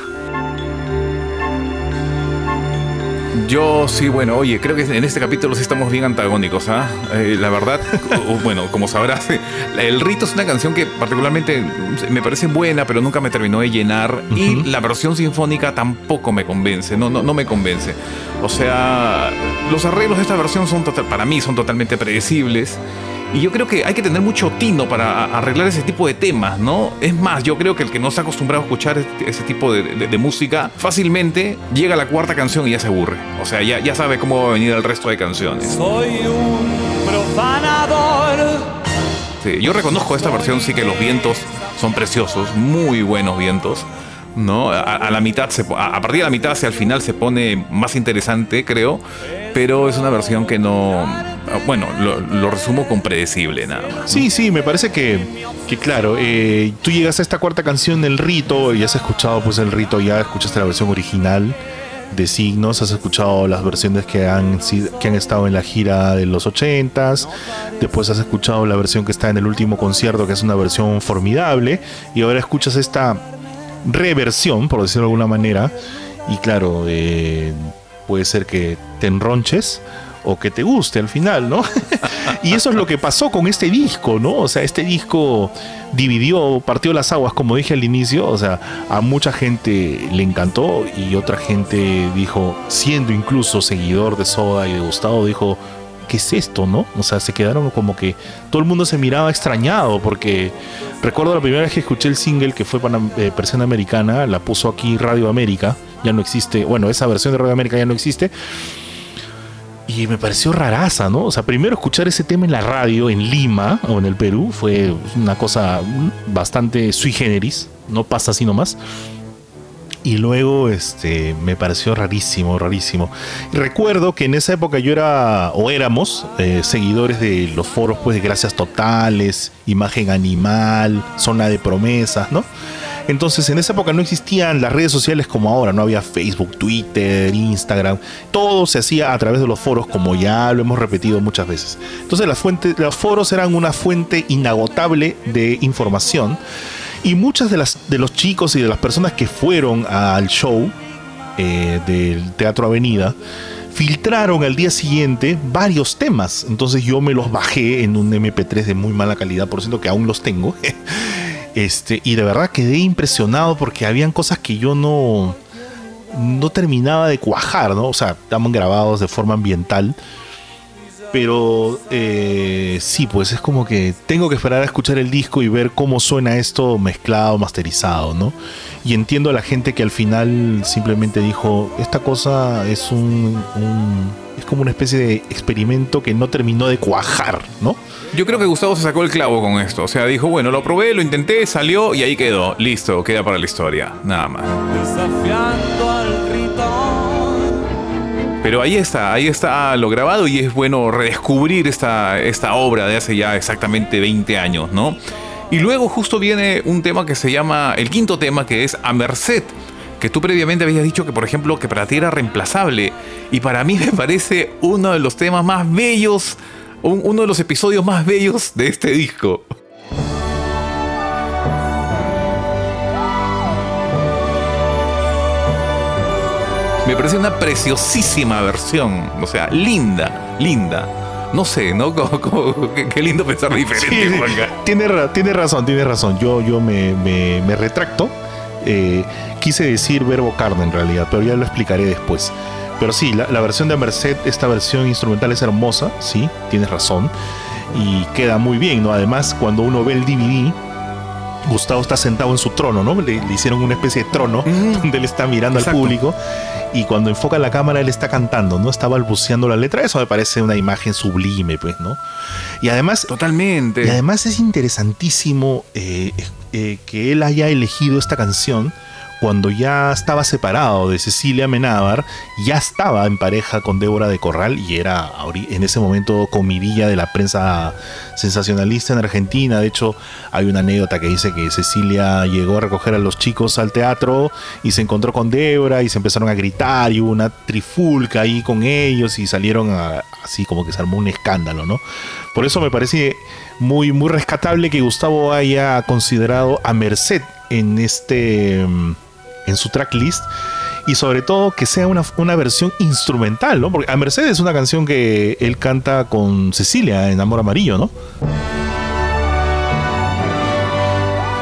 Yo sí, bueno, oye, creo que en este capítulo sí estamos bien antagónicos, ¿ah? Eh, la verdad, bueno, como sabrás, El Rito es una canción que particularmente me parece buena, pero nunca me terminó de llenar. Y la versión sinfónica tampoco me convence, no, no, no me convence. O sea, los arreglos de esta versión son total, para mí son totalmente predecibles. Y yo creo que hay que tener mucho tino para arreglar ese tipo de temas, ¿no? Es más, yo creo que el que no está acostumbrado a escuchar ese tipo de, de- de música, fácilmente llega a la cuarta canción y ya se aburre. O sea, ya, ya sabe cómo va a venir el resto de canciones. Soy un profanador. Sí, yo reconozco esta versión, sí que los vientos son preciosos, muy buenos vientos. ¿No? A, a la mitad, se, a partir de la mitad hacia el final se pone más interesante, creo, pero es una versión que no, bueno, lo, resumo con predecible nada más. Sí, sí, me parece que, que claro, eh, tú llegas a esta cuarta canción del rito y has escuchado pues el rito, ya escuchaste la versión original de Signos, has escuchado las versiones que han, que han estado en la gira de los 80s, después has escuchado la versión que está en el último concierto, que es una versión formidable, y ahora escuchas esta reversión, por decirlo de alguna manera, y claro, eh, puede ser que te enronches o que te guste al final, ¿no? y eso es lo que pasó con este disco, ¿no? O sea, este disco dividió, partió las aguas, como dije al inicio, o sea, a mucha gente le encantó y otra gente dijo, siendo incluso seguidor de Soda y de Gustavo, dijo, ¿qué es esto, no? O sea, se quedaron como que todo el mundo se miraba extrañado porque recuerdo la primera vez que escuché el single que fue para eh, versión americana, la puso aquí Radio América, ya no existe, bueno, esa versión de Radio América ya no existe. Y me pareció raraza, ¿no? O sea, primero escuchar ese tema en la radio en Lima o en el Perú fue una cosa bastante sui generis, no pasa así nomás. Y luego este, me pareció rarísimo, rarísimo. Recuerdo que en esa época yo era, o éramos, eh, seguidores de los foros pues, de Gracias Totales, Imagen Animal, Zona de Promesas, ¿no? Entonces en esa época no existían las redes sociales como ahora, no había Facebook, Twitter, Instagram, todo se hacía a través de los foros como ya lo hemos repetido muchas veces. Entonces las fuentes, los foros eran una fuente inagotable de información y muchas de las de los chicos y de las personas que fueron al show eh, del Teatro Avenida filtraron al día siguiente varios temas. Entonces yo me los bajé en un MP3 de muy mala calidad, por cierto que aún los tengo. Este, y de verdad quedé impresionado porque habían cosas que yo no, no terminaba de cuajar, ¿no? O sea, estaban grabados de forma ambiental. Pero eh, sí, pues es como que tengo que esperar a escuchar el disco y ver cómo suena esto mezclado, masterizado, ¿no? Y entiendo a la gente que al final simplemente dijo, esta cosa es un, un- es como una especie de experimento que no terminó de cuajar, ¿no? Yo creo que Gustavo se sacó el clavo con esto. O sea, dijo, bueno, lo probé, lo intenté, salió y ahí quedó. Listo, queda para la historia. Nada más. Desafiando al. Pero ahí está, ahí está lo grabado y es bueno redescubrir esta, esta obra de hace ya exactamente 20 años, ¿no? Y luego justo viene un tema que se llama, el quinto tema que es A Merced, que tú previamente habías dicho que, por ejemplo, que para ti era reemplazable. Y para mí me parece uno de los temas más bellos, un- uno de los episodios más bellos de este disco. Me parece una preciosísima versión. O sea, linda, linda. No sé, ¿no? Como- como- qué, qué lindo pensar diferente, Sí, Juanca. tiene, ra- tiene razón, tiene razón. Yo, yo me, me- me retracto. Eh, quise decir verbo carne en realidad, pero ya lo explicaré después. Pero sí, la, la versión de Merced, esta versión instrumental es hermosa, sí, tienes razón. Y queda muy bien, ¿no? Además, cuando uno ve el DVD, Gustavo está sentado en su trono, ¿no? Le, le hicieron una especie de trono donde él está mirando Exacto. al público y cuando enfoca la cámara él está cantando, ¿no? Está balbuceando la letra. Eso me parece una imagen sublime, pues, ¿no? Y además, Totalmente. y además es interesantísimo eh, eh, que él haya elegido esta canción cuando ya estaba separado de Cecilia Menábar, ya estaba en pareja con Débora de Corral y era en ese momento comidilla de la prensa sensacionalista en Argentina. De hecho, hay una anécdota que dice que Cecilia llegó a recoger a los chicos al teatro y se encontró con Débora y se empezaron a gritar y hubo una trifulca ahí con ellos y salieron a- así como que se armó un escándalo, ¿no? Por eso me parece muy, muy rescatable que Gustavo haya considerado a Merced en este mm, en su tracklist y sobre todo que sea una, una versión instrumental, ¿no? Porque a Merced es una canción que él canta con Cecilia en Amor Amarillo, ¿no?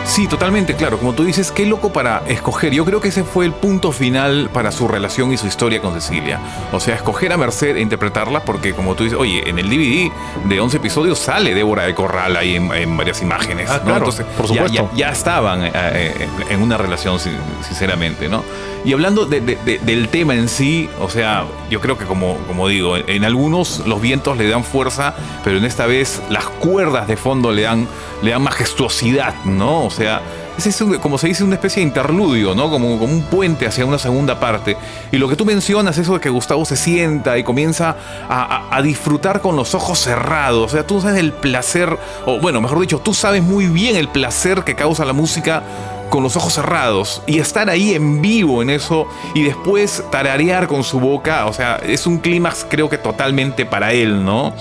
Sí, totalmente, claro. Como tú dices, qué loco para escoger. Yo creo que ese fue el punto final para su relación y su historia con Cecilia. O sea, escoger a Merced e interpretarla porque, como tú dices, oye, en el DVD de 11 episodios sale Débora de Corral ahí en, en varias imágenes. Ah, ¿no? claro, Entonces, por ya- supuesto. Ya, ya estaban eh, eh, en una relación, sin- sinceramente, ¿no? Y hablando de- de- de- del tema en sí, o sea, yo creo que como, como digo, en, en algunos los vientos le dan fuerza, pero en esta vez las cuerdas de fondo le dan, le dan majestuosidad, ¿no? O sea, es como se dice, una especie de interludio, ¿no? Como, un puente hacia una segunda parte. Y lo que tú mencionas, eso de que Gustavo se sienta y comienza a, disfrutar con los ojos cerrados. O sea, tú sabes el placer, o bueno, mejor dicho, tú sabes muy bien el placer que causa la música con los ojos cerrados y estar ahí en vivo en eso y después tararear con su boca, o sea, es un clímax creo que totalmente para él, ¿no?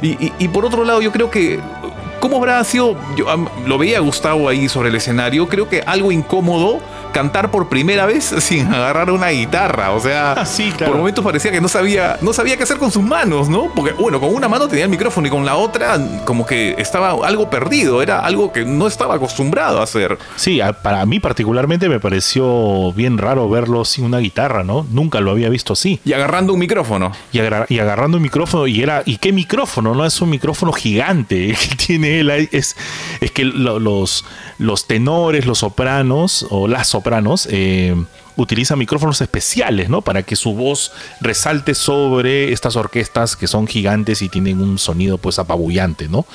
Y por otro lado, yo creo que, ¿cómo habrá sido? Yo lo veía Gustavo ahí sobre el escenario, creo que algo incómodo cantar por primera vez sin agarrar una guitarra, o sea, Ah, sí, claro. por momentos parecía que no sabía, no sabía qué hacer con sus manos, ¿no? Porque, bueno, con una mano tenía el micrófono y con la otra como que estaba algo perdido, era algo que no estaba acostumbrado a hacer. Sí, para mí particularmente me pareció bien raro verlo sin una guitarra, ¿no? Nunca lo había visto así. Y agarrando un micrófono. Y, agarra- y agarrando un micrófono, y era, ¿y qué micrófono? No es un micrófono gigante que tiene él. ahí. Es, es que lo- los, los tenores, los sopranos o las sopranos eh, utilizan micrófonos especiales, ¿no? Para que su voz resalte sobre estas orquestas que son gigantes y tienen un sonido pues apabullante, ¿no?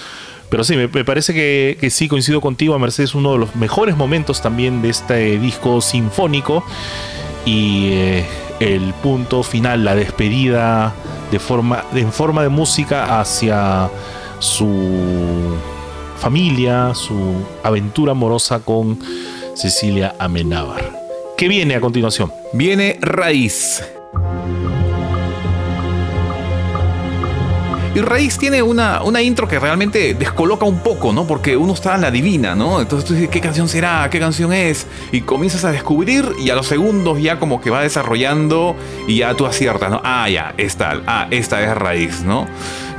Pero sí, me, parece que, sí coincido contigo, Mercedes, uno de los mejores momentos también de este disco sinfónico y eh, el punto final, la despedida de forma, en forma de música hacia su familia, su aventura amorosa con Cecilia Amenábar. ¿Qué viene a continuación? Viene Raíz. Y Raíz tiene una, una intro que realmente descoloca un poco, ¿no? Porque uno está en la divina, ¿no? Entonces tú dices, ¿qué canción será? ¿Qué canción es? Y comienzas a descubrir y a los segundos ya como que va desarrollando y ya tú aciertas, ¿no? Ah, ya, es. Ah, esta es Raíz, ¿no?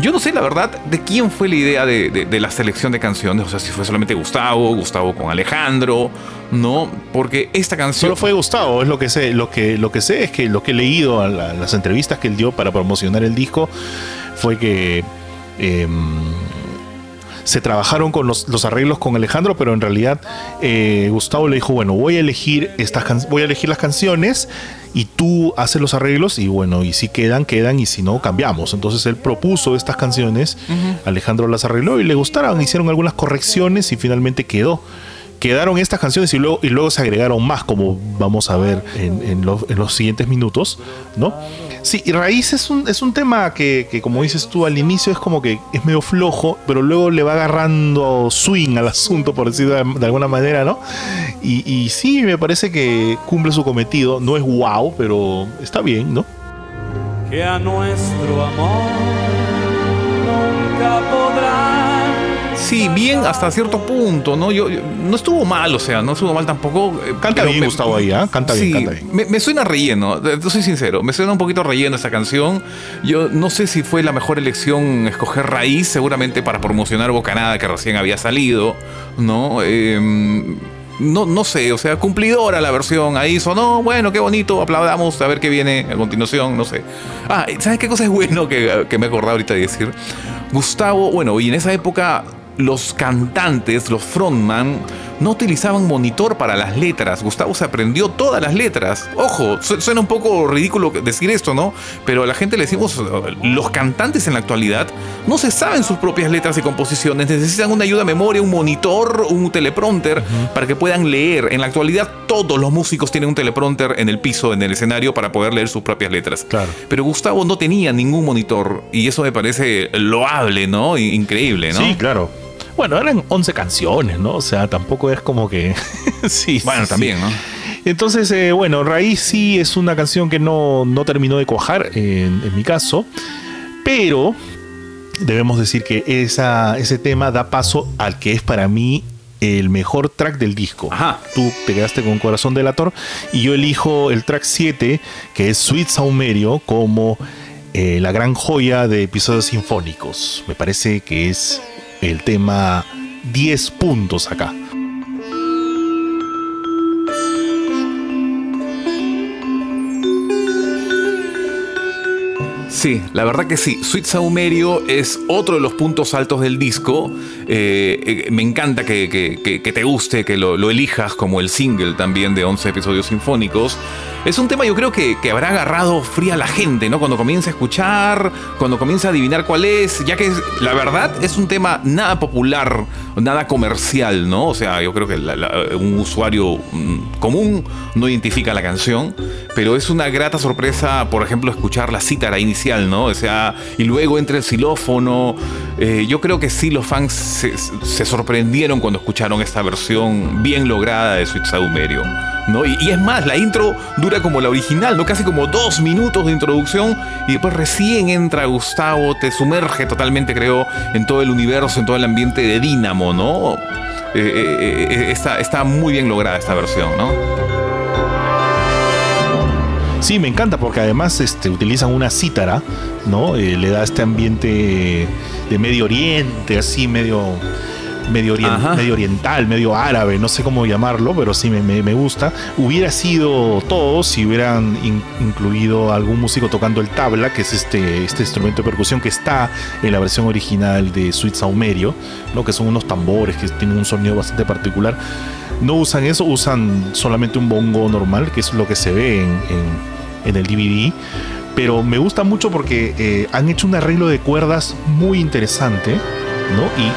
Yo no sé, la verdad, de quién fue la idea de, de- de la selección de canciones. O sea, si fue solamente Gustavo, Gustavo con Alejandro, ¿no? Porque esta canción... Solo fue Gustavo, es lo que sé. Lo que, lo que sé es que lo que he leído a la- las entrevistas que él dio para promocionar el disco fue que em, se trabajaron con los, los arreglos con Alejandro, pero en realidad eh, Gustavo le dijo, bueno, voy a elegir estas can- voy a elegir las canciones y tú haces los arreglos y bueno, y si quedan, quedan y si no, cambiamos. Entonces él propuso estas canciones, Alejandro las arregló y le gustaron, hicieron algunas correcciones y finalmente quedó quedaron estas canciones y luego, y luego se agregaron más, como vamos a ver en, en los, en los siguientes minutos, ¿no? Sí, y Raíz es un, es un tema que, que, como dices tú, al inicio es como que es medio flojo, pero luego le va agarrando swing al asunto, por decirlo de, de alguna manera, ¿no? Y, y sí, me parece que cumple su cometido. No es wow, pero está bien, ¿no? que a nuestro amor nunca podrá. Sí, bien hasta cierto punto, ¿no? Yo, yo- no estuvo mal, o sea, no estuvo mal tampoco. eh, Canta bien, me- Gustavo, ahí, ¿ah? Canta bien, sí, canta bien. Me, me suena relleno, eh, soy sincero, me suena un poquito relleno esta canción. Yo no sé si fue la mejor elección escoger raíz, seguramente para promocionar Bocanada que recién había salido, ¿no? Eh, no, no sé, o sea, cumplidora la versión. Ahí sonó, bueno, qué bonito, aplaudamos a ver qué viene a continuación, no sé. Ah, ¿sabes qué cosa es bueno que, que me he acordado ahorita de decir? Gustavo, bueno, y en esa época los cantantes, los frontman, no utilizaban monitor para las letras. Gustavo se aprendió todas las letras. Ojo, su- suena un poco ridículo decir esto, ¿no? Pero a la gente le decimos, los cantantes en la actualidad no se saben sus propias letras y composiciones. Necesitan una ayuda a memoria, un monitor, un teleprompter para que puedan leer. En la actualidad todos los músicos tienen un teleprompter en el piso, en el escenario, para poder leer sus propias letras. Claro. Pero Gustavo no tenía ningún monitor y eso me parece loable, ¿no? Increíble, ¿no? Sí, claro. Bueno, eran 11 canciones, ¿no? O sea, tampoco es como que... sí, Bueno, sí, también, sí. ¿no? Entonces, eh, bueno, Raíz sí es una canción que no, no terminó de cuajar en, en mi caso, pero debemos decir que esa, ese tema da paso al que es para mí el mejor track del disco. Ajá. Tú te quedaste con Corazón Delator y yo elijo el track 7, que es Sweet Saumerio, como eh, la gran joya de episodios sinfónicos. Me parece que es el tema 10 puntos acá. Sí, la verdad que sí. Sweet Saumerio es otro de los puntos altos del disco. Eh, eh, me encanta que, que- que- que te guste, que lo, lo elijas como el single también de 11 episodios sinfónicos. Es un tema yo creo que, habrá agarrado fría a la gente, ¿no? Cuando comienza a escuchar, cuando comienza a adivinar cuál es, ya que la verdad es un tema nada popular, nada comercial, ¿no? O sea, yo creo que la- la- un usuario mm, común no identifica la canción, pero es una grata sorpresa, por ejemplo, escuchar la cítara inicial, ¿no? O sea, y luego entra el xilófono. Eh, yo creo que sí, los fans se, sorprendieron cuando escucharon esta versión bien lograda de Sweet Saumerio, ¿no? Y, es más, la intro dura como la original, ¿no? Casi como dos minutos de introducción y después recién entra Gustavo, te sumerge totalmente, creo, en todo el universo, en todo el ambiente de Dínamo, ¿no? Eh, eh, está, está muy bien lograda esta versión, ¿no? Sí, me encanta porque además este, utilizan una cítara, ¿no? Eh, le da este ambiente de Medio Oriente, así medio, medio, orien- Ajá. medio oriental, medio árabe, no sé cómo llamarlo, pero sí me, me- me gusta. Hubiera sido todo si hubieran in- incluido algún músico tocando el tabla, que es este, este instrumento de percusión que está en la versión original de Sweet Saumerio, ¿no? Que son unos tambores que tienen un sonido bastante particular. No usan eso, usan solamente un bongo normal, que es lo que se ve en, en- en el DVD. Pero me gusta mucho porque eh, han hecho un arreglo de cuerdas muy interesante.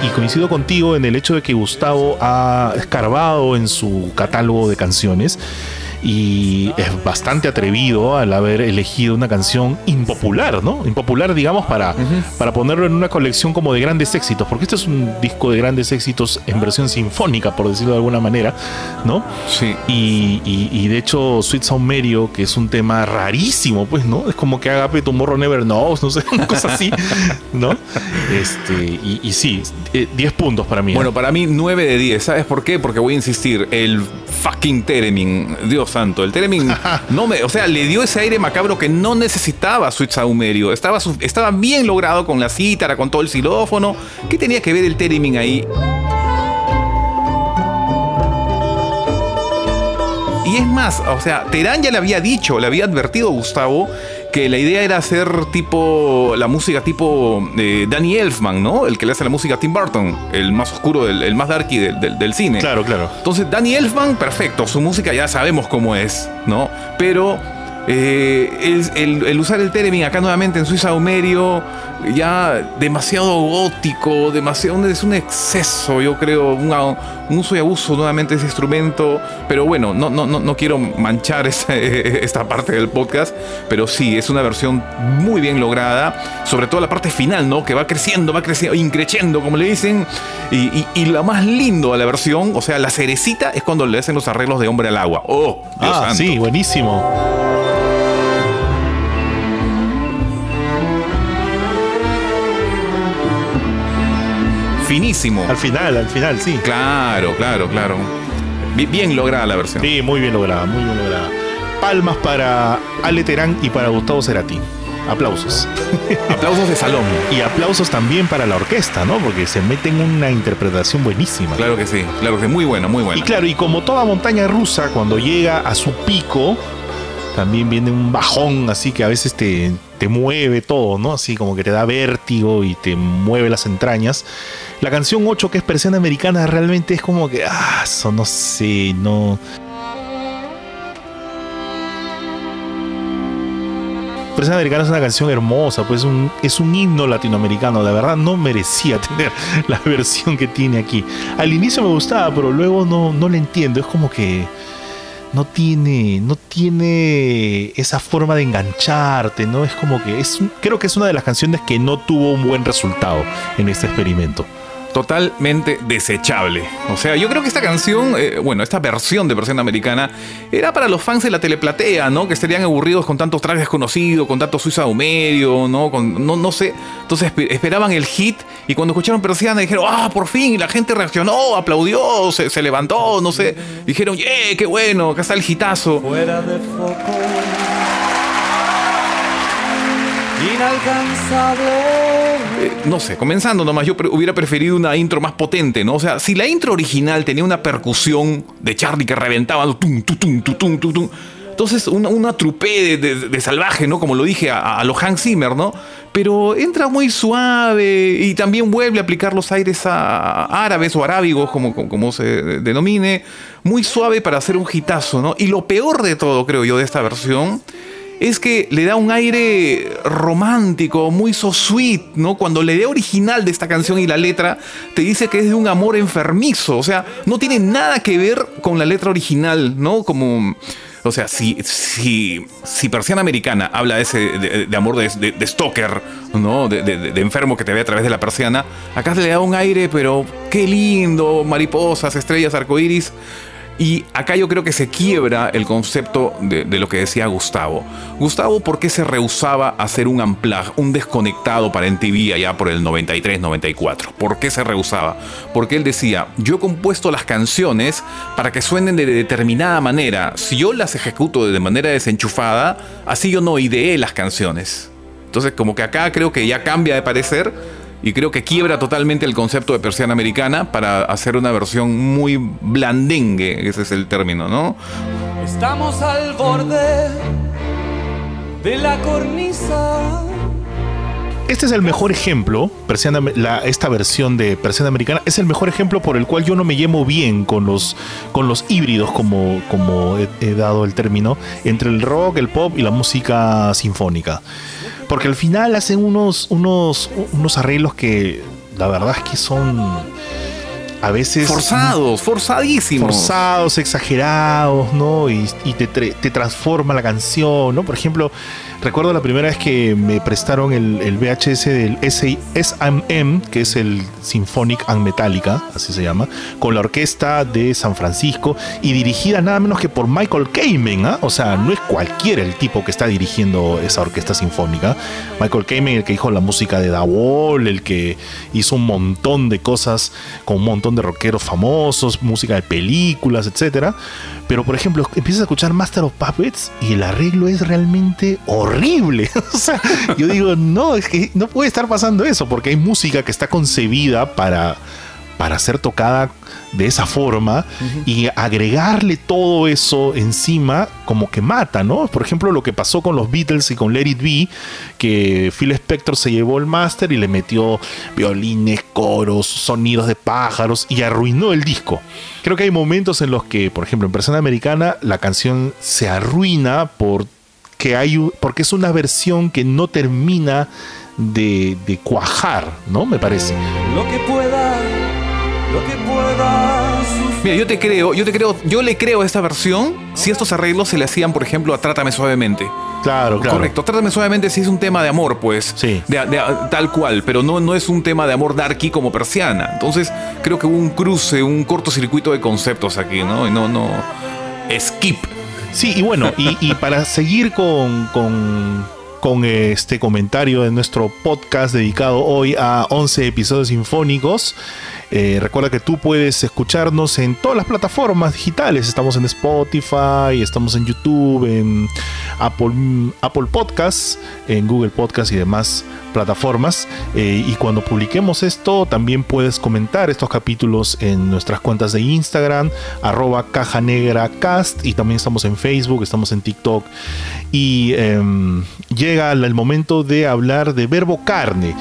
Y coincido contigo en el hecho de que Gustavo ha escarbado en su catálogo de canciones y es bastante atrevido al haber elegido una canción impopular, ¿no? Impopular, digamos, para, para ponerlo en una colección como de grandes éxitos, porque este es un disco de grandes éxitos en versión sinfónica, por decirlo de alguna manera, ¿no? Sí. Y, y- y de hecho, Sweet Saumerio, que es un tema rarísimo, pues, ¿no? Es como que Agape Tomorrow Never Knows, no sé, una cosa así, ¿no? Este, y, y sí, eh, 10 puntos para mí. ¿eh? Bueno, para mí 9 de 10. ¿Sabes por qué? Porque voy a insistir. El fucking Teremin. Dios santo. El Teremin no me. O sea, le dio ese aire macabro que no necesitaba Sweet Saumerio. Estaba, estaba bien logrado con la cítara, con todo el xilófono. ¿Qué tenía que ver el Teremin ahí? Y es más, o sea, Terán ya le había dicho, le había advertido a Gustavo que la idea era hacer tipo la música tipo eh, Danny Elfman, ¿no? El que le hace la música a Tim Burton, el más oscuro, el, más darky del, del- del cine. Claro, claro. Entonces, Danny Elfman, perfecto, su música ya sabemos cómo es, ¿no? Pero eh, el, el- el usar el Teremin acá nuevamente en Suiza Homerio ya demasiado gótico, demasiado, es un exceso, yo creo, un, un uso y abuso nuevamente de ese instrumento, pero bueno, no, no, no, no quiero manchar esta, esta parte del podcast, pero sí, es una versión muy bien lograda, sobre todo la parte final, ¿no? Que va creciendo, va creciendo, increciendo, como le dicen, y, y, y lo más lindo de la versión, o sea, la cerecita es cuando le hacen los arreglos de Hombre al Agua. ¡Oh! Dios Ah, santo. sí, buenísimo. Finísimo. Al final, al final, sí. Claro, claro, claro. Bi- Bien lograda la versión. Sí, muy bien lograda, muy bien lograda. Palmas para Ale Terán y para Gustavo Cerati. Aplausos. Aplausos de salón. Y aplausos también para la orquesta, ¿no? Porque se mete en una interpretación buenísima. Claro que sí, claro que sí. Muy bueno, muy bueno. Y claro, y como toda montaña rusa, cuando llega a su pico, también viene un bajón así que a veces te, te mueve todo, ¿no? Así como que te da vértigo y te mueve las entrañas. La canción 8, que es Persiana Americana, realmente es como que, ah, eso no sé, no. Persiana Americana es una canción hermosa, pues un- es un himno latinoamericano. La verdad no merecía tener la versión que tiene aquí. Al inicio me gustaba, pero luego no, no le entiendo. Es como que no tiene, no tiene esa forma de engancharte, ¿no? Es como que es, creo que es una de las canciones que no tuvo un buen resultado en este experimento. Totalmente desechable. O sea, yo creo que esta canción, eh, bueno, esta versión de versión americana, era para los fans de la teleplatea, ¿no? Que estarían aburridos con tantos trajes desconocidos, con tanto Suiza medio, ¿no? Con, no, no sé. Entonces espe- esperaban el hit y cuando escucharon Persiana dijeron, ah, por fin, y la gente reaccionó, aplaudió, se, levantó, no sé. Dijeron, ¡eh, qué bueno! Acá está el hitazo. fuera de foco. Inalcanzable. Eh, no sé, comenzando nomás, yo hubiera preferido una intro más potente, ¿no? O sea, si la intro original tenía una percusión de Charlie que reventaba, entonces una, una trupé de, salvaje, ¿no? Como lo dije a, a los Hans Zimmer, ¿no? Pero entra muy suave y también vuelve a aplicar los aires a- árabes o arábigos, como, como se denomine, muy suave para hacer un hitazo, ¿no? Y lo peor de todo, creo yo, de esta versión es que le da un aire romántico, muy so sweet, ¿no? Cuando la idea original de esta canción y la letra te dice que es de un amor enfermizo, o sea, no tiene nada que ver con la letra original, ¿no? Como, o sea, si, si, si Persiana Americana habla de ese de, amor de, de, de stalker, ¿no? De enfermo que te ve a través de la persiana, acá se le da un aire, pero qué lindo, mariposas, estrellas, arcoíris. Y acá yo creo que se quiebra el concepto de, lo que decía Gustavo. Gustavo, ¿por qué se rehusaba a hacer un unplug, un desconectado para MTV allá por el 93-94? ¿Por qué se rehusaba? Porque él decía, yo he compuesto las canciones para que suenen de determinada manera. Si yo las ejecuto de manera desenchufada, así yo no ideé las canciones. Entonces, como que acá creo que ya cambia de parecer y creo que quiebra totalmente el concepto de persiana americana para hacer una versión muy blandengue, ese es el término, ¿no? Estamos al borde de la cornisa. Este es el mejor ejemplo, Persiana- la- esta versión de Persiana Americana, es el mejor ejemplo por el cual yo no me llevo bien con los, con los híbridos, como, como he, he dado el término, entre el rock, el pop y la música sinfónica. Porque al final hacen unos, unos, unos arreglos que la verdad es que son a veces Forzados, forzadísimos. forzados, exagerados, ¿no? Y, y te, te transforma la canción, ¿no? Por ejemplo, recuerdo la primera vez que me prestaron el, VHS del S- SMM, que es el Symphonic and Metallica, así se llama, con la orquesta de San Francisco y dirigida nada menos que por Michael Kamen, ¿ah? O sea, no es cualquiera el tipo que está dirigiendo esa orquesta sinfónica. Michael Kamen, el que hizo la música de Da Wall, el que hizo un montón de cosas con un montón de rockeros famosos, música de películas, etcétera. Pero por ejemplo, empiezas a escuchar Master of Puppets y el arreglo es realmente horrible. o sea, yo digo, no, es que no puede estar pasando eso, porque hay música que está concebida para, para ser tocada de esa forma y agregarle todo eso encima como que mata, ¿no? Por ejemplo, lo que pasó con los Beatles y con Let It Be, que Phil Spector se llevó el máster y le metió violines, coros, sonidos de pájaros y arruinó el disco. Creo que hay momentos en los que, por ejemplo, en Persona Americana, la canción se arruina por que hay un- porque es una versión que no termina de, de cuajar, ¿no? Me parece. Lo que pueda, lo que pueda. Mira, yo te creo, yo te creo, yo le creo a esta versión si estos arreglos se le hacían, por ejemplo, a Trátame Suavemente. Claro, claro. Correcto, Trátame Suavemente sí es un tema de amor, pues. Sí. De- de- tal cual, pero no, no es un tema de amor darky como persiana. Entonces, creo que hubo un cruce, un cortocircuito de conceptos aquí, ¿no? Y no, no. Skip. Sí, y bueno, y, y para seguir con, con, con este comentario de nuestro podcast dedicado hoy a 11 episodios sinfónicos, eh, recuerda que tú puedes escucharnos en todas las plataformas digitales. Estamos en Spotify, estamos en YouTube, en Apple, Apple Podcasts, en Google Podcasts y demás plataformas. Eh, y cuando publiquemos esto, también puedes comentar estos capítulos en nuestras cuentas de Instagram, arroba y también estamos en Facebook, estamos en TikTok. Y em, llega el momento de hablar de verbo carne.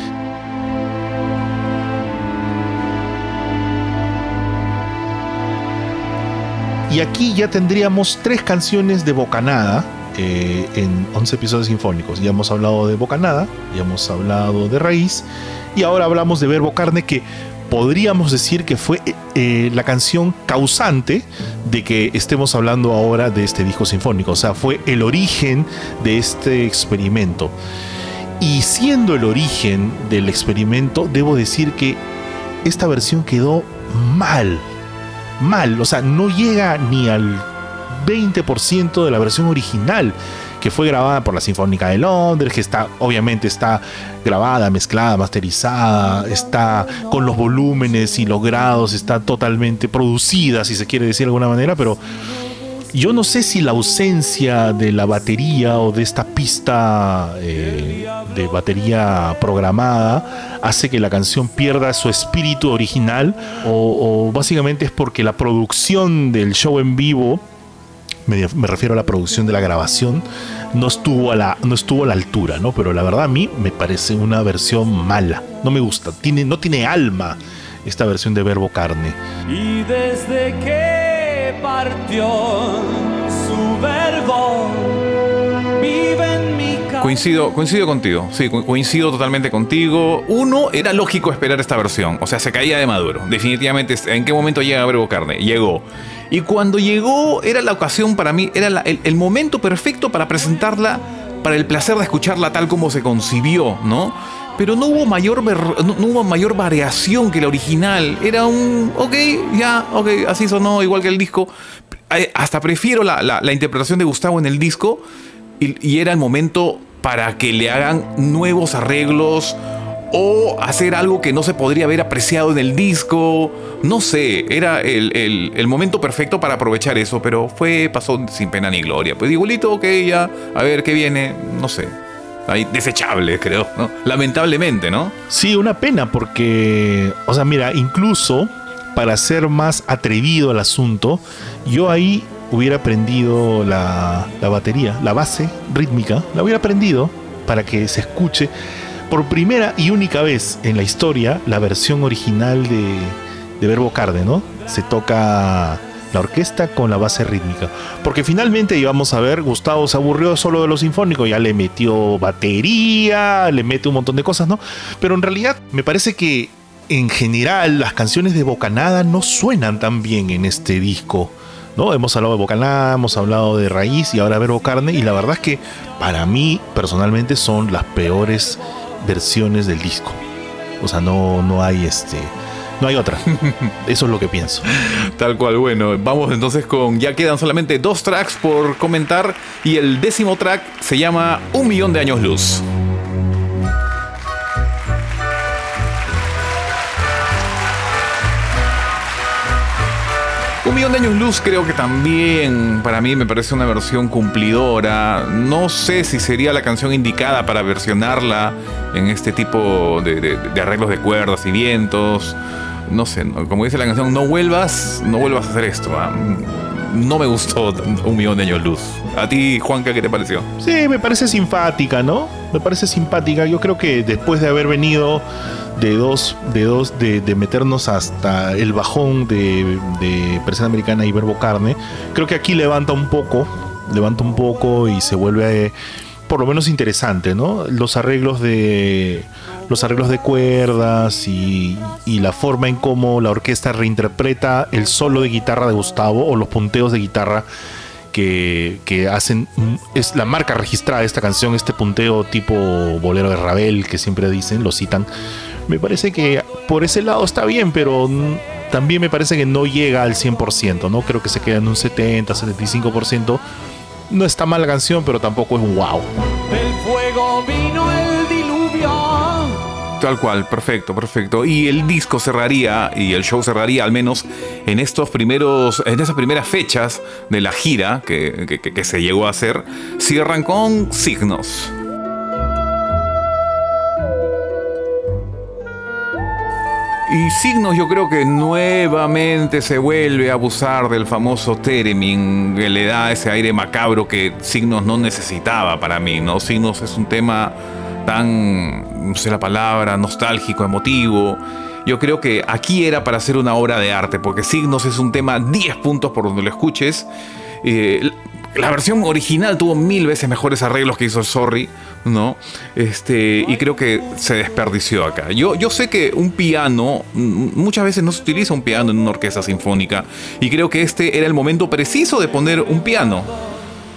Y aquí ya tendríamos tres canciones de Bocanada eh, en 11 episodios sinfónicos. Ya hemos hablado de Bocanada, ya hemos hablado de Raíz y ahora hablamos de Verbo Carne que podríamos decir que fue eh, la canción causante de que estemos hablando ahora de este disco sinfónico. O sea, fue el origen de este experimento. Y siendo el origen del experimento, debo decir que esta versión quedó mal mal, o sea, no llega ni al 20% de la versión original que fue grabada por la Sinfónica de Londres, que está obviamente está grabada, mezclada, masterizada, está con los volúmenes y los grados, está totalmente producida, si se quiere decir de alguna manera, pero yo no sé si la ausencia de la batería o de esta pista eh, de batería programada hace que la canción pierda su espíritu original o, o básicamente es porque la producción del show en vivo, me, refiero a la producción de la grabación, no estuvo, a la, no estuvo la altura, ¿no? Pero la verdad a mí me parece una versión mala, no me gusta, tiene, no tiene alma esta versión de Verbo Carne. Y desde que partió su verbo, vive. Coincido, coincido contigo, sí, co- coincido totalmente contigo. Uno, era lógico esperar esta versión, o sea, se caía de maduro. Definitivamente, ¿en qué momento llega Verbo Carne? Llegó. Y cuando llegó, era la ocasión para mí, era el, momento perfecto para presentarla, para el placer de escucharla tal como se concibió, ¿no? Pero no hubo mayor, no, hubo mayor variación que la original. Era un, ok, ya, ok, así sonó, igual que el disco. Eh, Hasta prefiero la, la- interpretación de Gustavo en el disco y era el momento para que le hagan nuevos arreglos o hacer algo que no se podría haber apreciado en el disco. No sé, era el, el- momento perfecto para aprovechar eso, pero fue, pasó sin pena ni gloria. Pues igualito, ok, ya, a ver qué viene, no sé. Ahí, desechable, creo. Lamentablemente, ¿no? Sí, una pena porque, o sea, mira, incluso para ser más atrevido al asunto, yo ahí hubiera aprendido la, la batería, la base rítmica, la hubiera aprendido para que se escuche por primera y única vez en la historia la versión original de, de Verbo Carde, ¿no? Se toca la orquesta con la base rítmica. Porque finalmente, y vamos a ver, Gustavo se aburrió solo de lo sinfónico, ya le metió batería, le mete un montón de cosas, ¿no? Pero en realidad me parece que en general las canciones de Bocanada no suenan tan bien en este disco. ¿No? Hemos hablado de Bocanada, hemos hablado de Raíz y ahora Verbo Carne, y la verdad es que para mí personalmente son las peores versiones del disco. O sea, no, no hay este. No hay otra. Eso es lo que pienso. Tal cual, bueno, vamos entonces con. Ya quedan solamente dos tracks por comentar. Y el décimo track se llama Un millón de años luz. Millón de años luz creo que también para mí me parece una versión cumplidora. No sé si sería la canción indicada para versionarla en este tipo de, arreglos de cuerdas y vientos. No sé, como dice la canción, no vuelvas, no vuelvas a hacer esto. ¿ah? No me gustó un millón de años luz. A ti, Juanca, ¿qué te pareció? Sí, me parece simpática, ¿no? Me parece simpática. Yo creo que después de haber venido de dos, de dos, de, de meternos hasta el bajón de, de Persiana Americana y Verbo Carne, creo que aquí levanta un poco, levanta un poco y se vuelve por lo menos interesante, ¿no? Los arreglos de los arreglos de cuerdas y, y la forma en cómo la orquesta reinterpreta el solo de guitarra de Gustavo o los punteos de guitarra que, hacen mm, es la marca registrada de esta canción, este punteo tipo bolero de Ravel que siempre dicen, lo citan. Me parece que por ese lado está bien, pero también me parece que no llega al 100%, ¿no? Creo que se queda en un 70, 75%. No está mal la canción, pero tampoco es un wow. Fuego el diluvio. Tal cual, perfecto, perfecto. Y el disco cerraría, y el show cerraría al menos en estos primeros, en esas primeras fechas de la gira que, que- se llegó a hacer, cierran con signos. Y Signos yo creo que nuevamente se vuelve a abusar del famoso Theremin, que le da ese aire macabro que Signos no necesitaba para mí, ¿no? Signos es un tema tan, no sé la palabra, nostálgico, emotivo. Yo creo que aquí era para hacer una obra de arte, porque Signos es un tema 10 puntos por donde lo escuches. Eh, la versión original tuvo mil veces mejores arreglos que hizo el Sorry, ¿no? Este, y creo que se desperdició acá. Yo, yo sé que un piano, muchas veces no se utiliza un piano en una orquesta sinfónica, y creo que este era el momento preciso de poner un piano,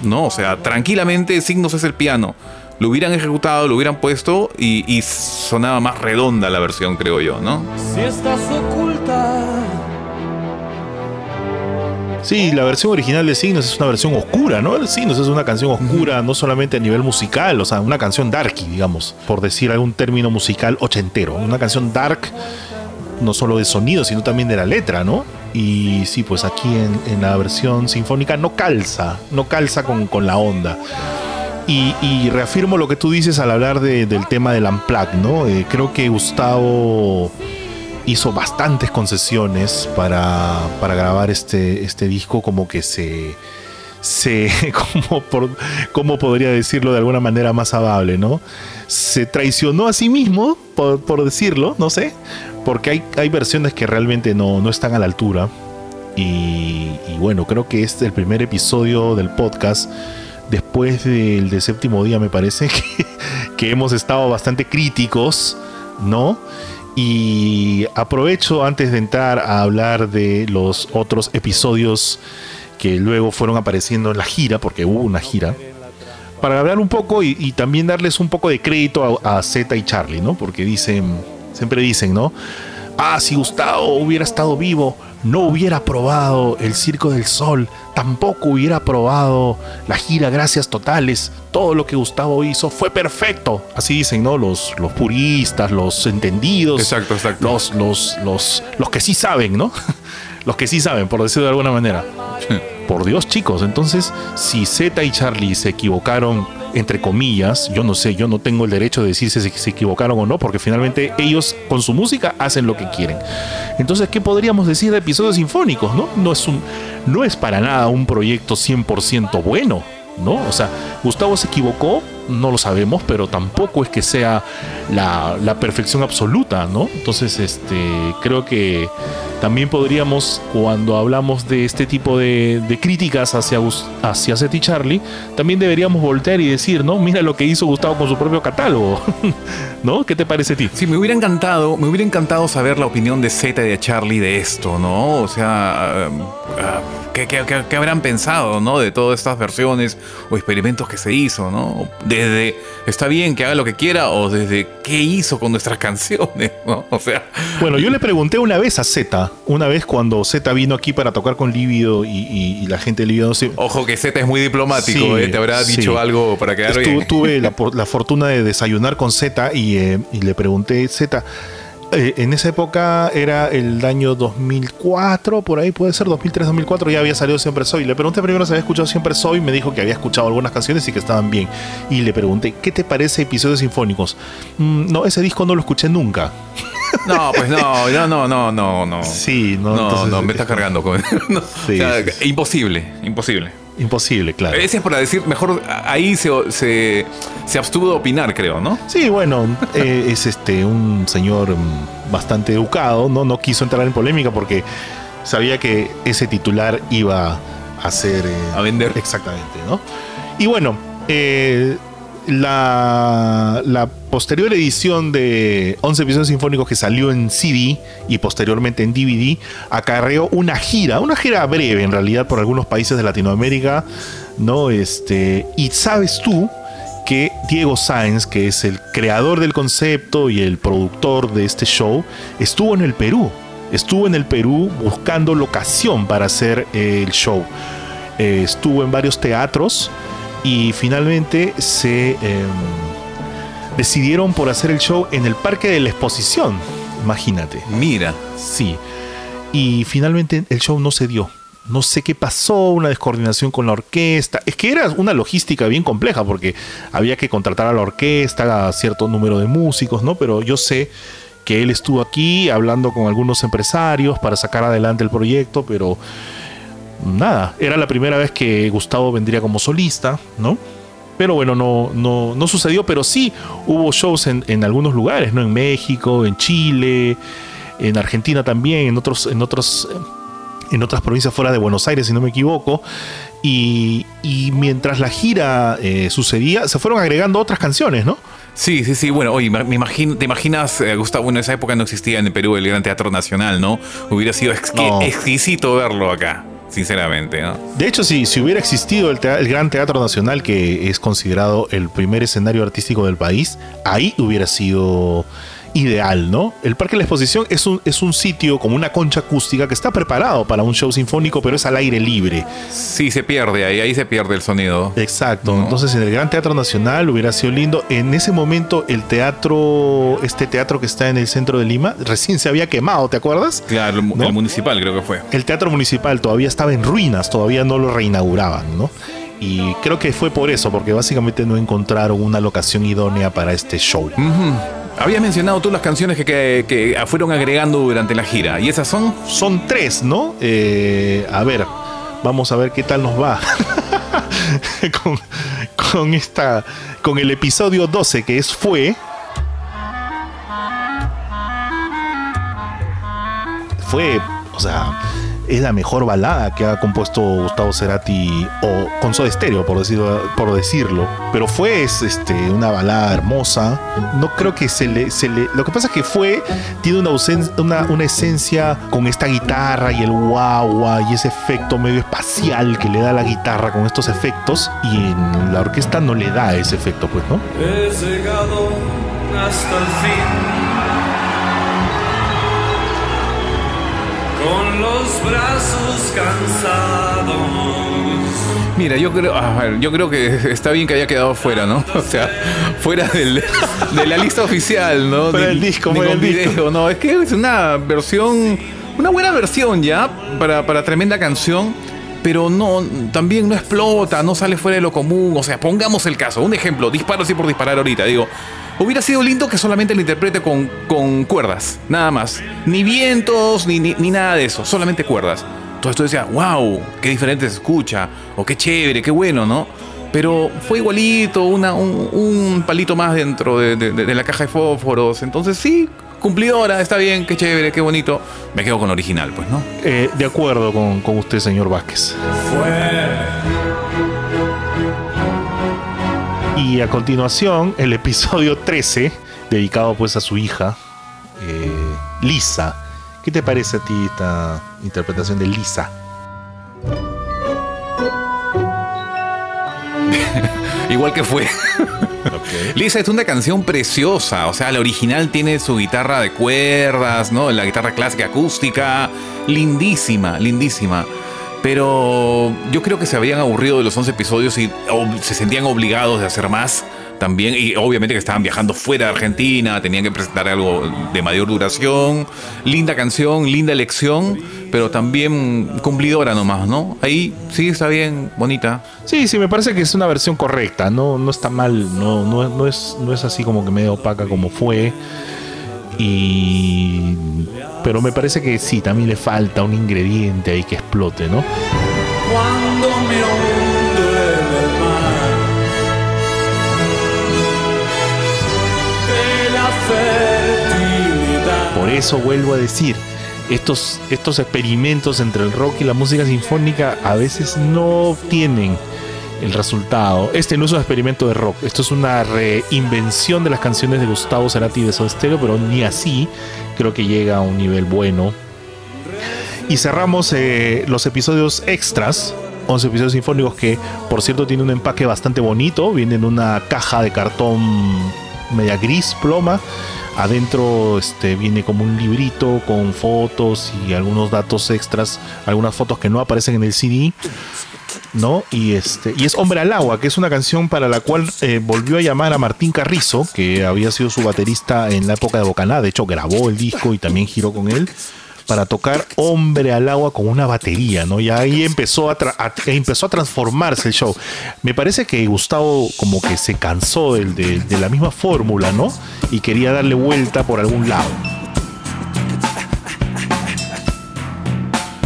¿no? O sea, tranquilamente Signos es el piano. Lo hubieran ejecutado, lo hubieran puesto y, y sonaba más redonda la versión, creo yo, ¿no? Si estás oculta. Sí, la versión original de Signos es una versión oscura, ¿no? Signos es una canción oscura, no solamente a nivel musical, o sea, una canción darky, digamos, por decir algún término musical ochentero. Una canción dark, no solo de sonido, sino también de la letra, ¿no? Y sí, pues aquí en, en la versión sinfónica no calza, no calza con, con la onda. Y, y reafirmo lo que tú dices al hablar de- del tema del Unplugged, ¿no? Eh, creo que Gustavo hizo bastantes concesiones para, para grabar este, este disco, como que se. se como, por, ¿Cómo podría decirlo de alguna manera más amable, no? Se traicionó a sí mismo, por, por decirlo, no sé, porque hay, hay versiones que realmente no, no están a la altura. Y, y bueno, creo que este es el primer episodio del podcast después del de séptimo día me parece que, que hemos estado bastante críticos, ¿no? Y aprovecho antes de entrar a hablar de los otros episodios que luego fueron apareciendo en la gira, porque hubo una gira, para hablar un poco y, también darles un poco de crédito a, a Zeta y Charlie, ¿no? Porque dicen, siempre dicen, ¿no? Ah, si Gustavo hubiera estado vivo, no hubiera probado el Circo del Sol, tampoco hubiera probado la gira Gracias Totales. Todo lo que Gustavo hizo fue perfecto. Así dicen, ¿no? Los, los puristas, los entendidos. Exacto, exacto. Los, los, los, los que sí saben, ¿no? los que sí saben, por decirlo de alguna manera. Por Dios, chicos, entonces, si Z y Charlie se equivocaron, entre comillas, yo no sé, yo no tengo el derecho de decir si se, equivocaron o no, porque finalmente ellos con su música hacen lo que quieren. Entonces, ¿qué podríamos decir de episodios sinfónicos? No, no, es, un, no es para nada un proyecto 100% bueno. ¿No? O sea, Gustavo se equivocó, no lo sabemos, pero tampoco es que sea la, perfección absoluta, ¿no? Entonces, este, creo que también podríamos, cuando hablamos de este tipo de, críticas hacia, hacia Seth y Charlie, también deberíamos voltear y decir, ¿no? Mira lo que hizo Gustavo con su propio catálogo, ¿no? ¿Qué te parece a ti? Sí, me hubiera encantado, me hubiera encantado saber la opinión de Z y de Charlie de esto, ¿no? O sea, ah, ah, ¿qué, qué- qué- qué habrán pensado, ¿no? De todas estas versiones o experimentos que se hizo, ¿no? Desde, está bien que haga lo que quiera o desde qué hizo con nuestras canciones, ¿no? O sea, Bueno, yo le pregunté una vez a Z, una vez cuando Z vino aquí para tocar con Lívido y, y- y la gente de Lívido no se... ojo que Z es muy diplomático, Sí, ¿eh? Te habrá sí. dicho algo para quedar bien. tuve la fortuna de desayunar con Z y, eh, y le pregunté, Z, eh, en esa época era el año 2004, por ahí puede ser 2003, 2004, ya había salido Siempre Soy. Le pregunté primero si había escuchado Siempre Soy, me dijo que había escuchado algunas canciones y que estaban bien. Y le pregunté, ¿qué te parece episodios sinfónicos? "Mm, no, ese disco no lo escuché nunca. No, pues no, no, no, no, no, no. Sí, no, No, entonces- no, me estás cargando con. no, Sí, o sea, sí, sí. Imposible, imposible. Imposible, claro. Ese es para decir, mejor ahí se, se, se abstuvo de opinar, creo, ¿no? Sí, bueno, eh, es este un señor mm, bastante educado, ¿no? No quiso entrar en polémica porque sabía que ese titular iba a ser... eh, A vender. Exactamente, ¿no? Y bueno, eh, la, posterior edición de 11 episodios sinfónicos que salió en CD y posteriormente en DVD acarreó una gira, una gira breve en realidad por algunos países de Latinoamérica, ¿no? Este, y sabes tú que Diego Sáenz, que es el creador del concepto y el productor de este show, estuvo en el Perú. Estuvo en el Perú buscando locación para hacer el show. Eh, estuvo en varios teatros y finalmente se em, decidieron por hacer el show en el Parque de la Exposición. Imagínate. Mira. Sí. Y finalmente el show no se dio. No sé qué pasó, una descoordinación con la orquesta. Es que era una logística bien compleja porque había que contratar a la orquesta, a cierto número de músicos, ¿no? Pero yo sé que él estuvo aquí hablando con algunos empresarios para sacar adelante el proyecto, pero nada, era la primera vez que Gustavo vendría como solista, ¿no? Pero bueno, no, no, no sucedió, pero sí hubo shows en, en algunos lugares, ¿no? En México, en Chile, en Argentina también, en otros, en otros, en otras provincias fuera de Buenos Aires, si no me equivoco. Y, y mientras la gira eh, sucedía, se fueron agregando otras canciones, ¿no? Sí, sí, sí. Bueno, oye, me imagino, te imaginas, eh, Gustavo, en esa época no existía en el Perú el Gran Teatro Nacional, ¿no? Hubiera sido No. exquisito verlo acá, sinceramente, ¿no? De hecho, si, si hubiera existido el, el Gran Teatro Nacional, que es considerado el primer escenario artístico del país, ahí hubiera sido ideal, ¿no? El Parque de la Exposición es un, es un sitio como una concha acústica que está preparado para un show sinfónico, pero es al aire libre. Sí, se pierde ahí, ahí se pierde el sonido. Exacto. No. Entonces, en el Gran Teatro Nacional hubiera sido lindo. En ese momento, el teatro, este teatro que está en el centro de Lima, recién se había quemado, ¿te acuerdas? Claro, el municipal creo que fue. el teatro municipal todavía estaba en ruinas, todavía no lo reinauguraban, ¿no? Y creo que fue por eso, porque básicamente no encontraron una locación idónea para este show. Ujú. Habías mencionado tú las canciones que, que- que fueron agregando durante la gira. ¿Y esas son? Son tres, ¿no? Eh, a ver, vamos a ver qué tal nos va. con, con esta. Con el episodio 12, que es Fue. Fue. O sea. Es la mejor balada que ha compuesto Gustavo Cerati o con Soda Stereo, por decirlo, por decirlo. Pero fue es, este, una balada hermosa. No creo que se le, se le. Lo que pasa es que fue. Tiene una, ausen- una, una esencia con esta guitarra y el guagua y ese efecto medio espacial que le da la guitarra con estos efectos. Y en la orquesta no le da ese efecto, pues, ¿no? He llegado hasta el fin. Brazos cansados. Mira, yo creo, a ver, yo creo que está bien que haya quedado fuera, ¿no? O sea, fuera del- de la lista oficial, ¿no? Fuera del disco, fuera del disco. video, no, es que es una versión, una buena versión ya para, para tremenda canción, pero no, también no explota, no sale fuera de lo común. O sea, pongamos el caso, un ejemplo, disparo así por disparar ahorita, digo. Hubiera sido lindo que solamente lo interprete con, con cuerdas, nada más. Ni vientos, ni, ni, ni nada de eso, solamente cuerdas. Entonces tú decías, wow, qué diferente se escucha, o qué chévere, qué bueno, ¿no? Pero fue igualito, una, un, un palito más dentro de, de- de la caja de fósforos. Entonces sí, cumplidora, está bien, qué chévere, qué bonito. Me quedo con original, pues, ¿no? Eh, de acuerdo con, con usted, señor Vázquez. Y a continuación, el episodio 13, dedicado pues a su hija, eh, Lisa. ¿Qué te parece a ti esta interpretación de Lisa? Igual que fue. Lisa es una canción preciosa, o sea, la original tiene su guitarra de cuerdas, ¿no? La guitarra clásica acústica, lindísima, lindísima. Pero yo creo que se habían aburrido de los 11 episodios y se sentían obligados de hacer más también. Y obviamente que estaban viajando fuera de Argentina, tenían que presentar algo de mayor duración. Linda canción, linda elección, pero también cumplidora nomás, ¿no? Ahí sí está bien, bonita. Sí, sí, me parece que es una versión correcta, no, no está mal, no, no, no es, no es así como que medio opaca como fue. Y. Pero me parece que sí, también le falta un ingrediente ahí que explote, ¿no? Cuando me eso vuelvo a decir, estos, estos experimentos entre el rock y la música sinfónica a veces no obtienen el resultado. Este no es un experimento de rock, esto es una reinvención de las canciones de Gustavo Cerati de Soda pero ni así creo que llega a un nivel bueno. Y cerramos eh, los episodios extras, 11 episodios sinfónicos que, por cierto, tiene un empaque bastante bonito. Viene en una caja de cartón media gris, ploma. Adentro este, viene como un librito con fotos y algunos datos extras, algunas fotos que no aparecen en el CD. ¿no? Y este y es Hombre al Agua, que es una canción para la cual eh, volvió a llamar a Martín Carrizo, que había sido su baterista en la época de Bocaná, de hecho grabó el disco y también giró con él para tocar Hombre al Agua con una batería, ¿no? Y ahí empezó a, empezó a transformarse el show. Me parece que Gustavo como que se cansó de, de la misma fórmula, ¿no? Y quería darle vuelta por algún lado.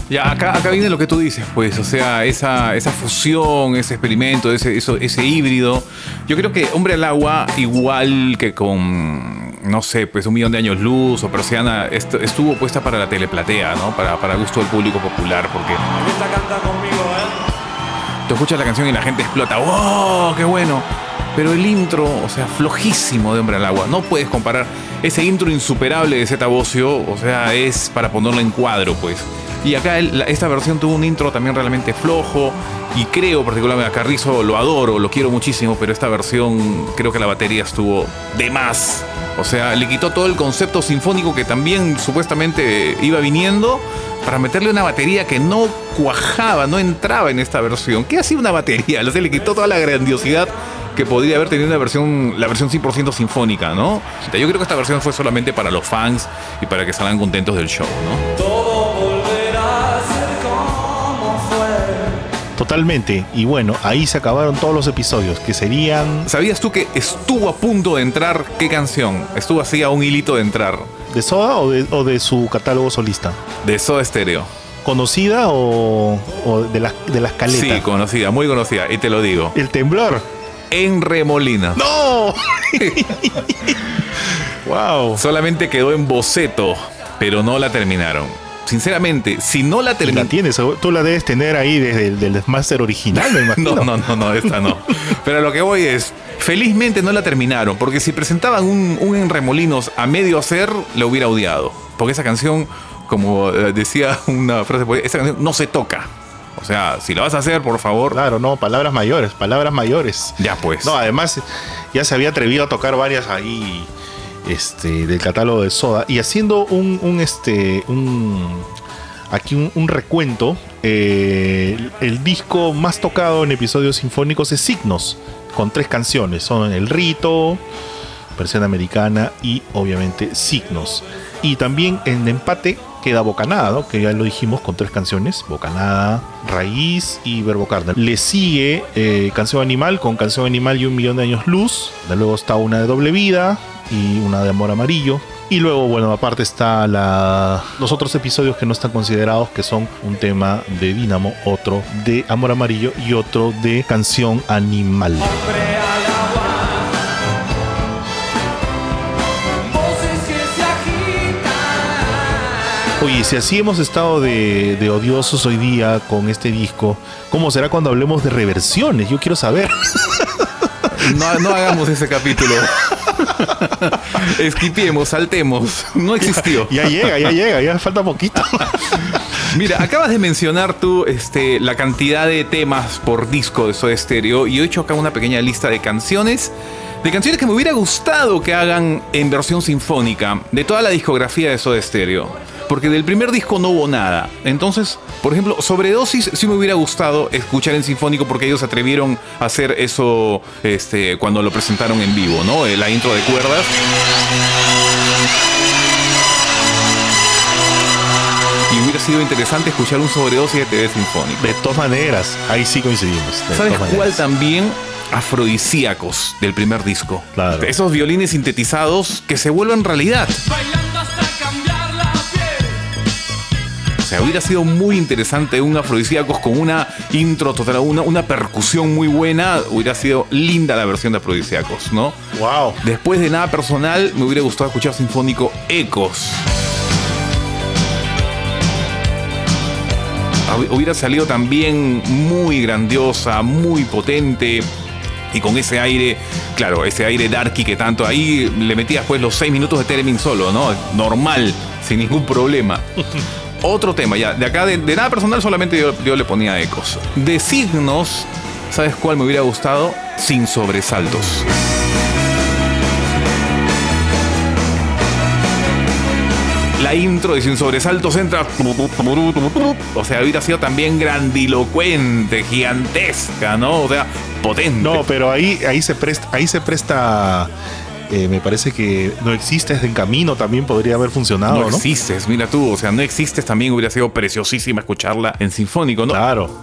Ya, acá, acá viene lo que tú dices, pues, o sea, esa, esa fusión, ese experimento, ese, ese híbrido. Yo creo que Hombre al Agua, igual que con, no sé, pues un millón de años luz o Persiana, est- estuvo puesta para la teleplatea, ¿no? Para, para gusto del público popular, porque Esta canta conmigo, ¿eh? tú escuchas la canción y la gente explota, ¡wow! ¡Qué bueno! Pero el intro, o sea, flojísimo de Hombre al Agua. No puedes comparar ese intro insuperable de Zeta Bocio, o sea, es para ponerlo en cuadro, pues. Y acá esta versión tuvo un intro también realmente flojo. Y creo, particularmente a Carrizo, lo adoro, lo quiero muchísimo, pero esta versión creo que la batería estuvo de más. O sea, le quitó todo el concepto sinfónico que también supuestamente iba viniendo para meterle una batería que no cuajaba, no entraba en esta versión. ¿Qué hacía una batería? O sea, le quitó toda la grandiosidad que podría haber tenido una versión, la versión 100% sinfónica, ¿no? O sea, yo creo que esta versión fue solamente para los fans y para que salgan contentos del show, ¿no? Totalmente. Y bueno, ahí se acabaron todos los episodios, que serían ¿Sabías tú que estuvo a punto de entrar qué canción? Estuvo así a un hilito de entrar de Soda o de, o de su catálogo solista. de Soda Stereo. ¿Conocida o, o de las de las caletas? Sí, conocida, muy conocida, y te lo digo. El temblor. En Remolina. ¡No! wow. Solamente quedó en boceto, pero no la terminaron. Sinceramente, si no la Y la tienes, tú la debes tener ahí desde el del Master original, me imagino. No, no, no, no, esta no. Pero lo que voy es, felizmente no la terminaron, porque si presentaban un, un en Remolinos a medio hacer, la hubiera odiado. Porque esa canción, como eh, decía una frase, ahí, esa canción no se toca. O sea, si la vas a hacer, por favor, Claro, no, palabras mayores, palabras mayores. ya pues. No, además ya se había atrevido a tocar varias ahí este, del catálogo de Soda y haciendo un, este un aquí un, recuento eh, el, disco más tocado en episodios sinfónicos es Signos con tres canciones son El Rito versión americana y obviamente Signos y también en empate queda Bocanada, que ya lo dijimos con tres canciones, Bocanada, Raíz y Verbo Carnal. Le sigue eh, Canción Animal con Canción Animal y Un Millón de Años Luz. De luego está una de Doble Vida y una de Amor Amarillo. Y luego, bueno, aparte está la, los otros episodios que no están considerados, que son un tema de Dínamo, otro de Amor Amarillo y otro de Canción Animal. Oye, si así hemos estado de, de odiosos hoy día con este disco, ¿cómo será cuando hablemos de reversiones? Yo quiero saber. No, no hagamos ese capítulo. Esquipiemos, saltemos. No existió. ya llega, ya llega, ya falta poquito. Mira, acabas de mencionar tú este, la cantidad de temas por disco de Soda Stereo y yo he hecho acá una pequeña lista de canciones, de canciones que me hubiera gustado que hagan en versión sinfónica de toda la discografía de Soda Stereo. Porque del primer disco no hubo nada. Entonces, por ejemplo, Sobredosis sí me hubiera gustado escuchar en sinfónico porque ellos se atrevieron a hacer eso este, cuando lo presentaron en vivo, ¿no? Eh, La intro de cuerdas. Y hubiera sido interesante escuchar un sobredosis de TV sinfónico. De todas maneras, ahí sí coincidimos. ¿Sabes cuál también? Afrodisíacos del primer disco. Claro. Esos violines sintetizados que se vuelven realidad. Bailando hasta sea, hubiera sido muy interesante un afrodisíacos con una intro total, una, una percusión muy buena. Hubiera sido linda la versión de afrodisíacos, ¿no? Wow. Después de nada personal, me hubiera gustado escuchar sinfónico Ecos. hub- hubiera salido también muy grandiosa, muy potente. Y con ese aire, claro, ese aire darky que tanto ahí le metías pues los seis minutos de Teremin solo, ¿no? Normal, sin ningún problema. Otro tema, ya, de acá de, nada personal solamente yo, yo le ponía ecos. De signos, ¿sabes cuál me hubiera gustado? Sin sobresaltos. La intro de Sin Sobresaltos entra. O sea, hubiera sido también grandilocuente, gigantesca, ¿no? O sea, potente. No, pero ahí, ahí se presta, ahí se presta. Eh, me parece que no existes en camino también podría haber funcionado, no ¿no? existes, mira tú, o sea, no existes también hubiera sido preciosísima escucharla en sinfónico, ¿no? Claro.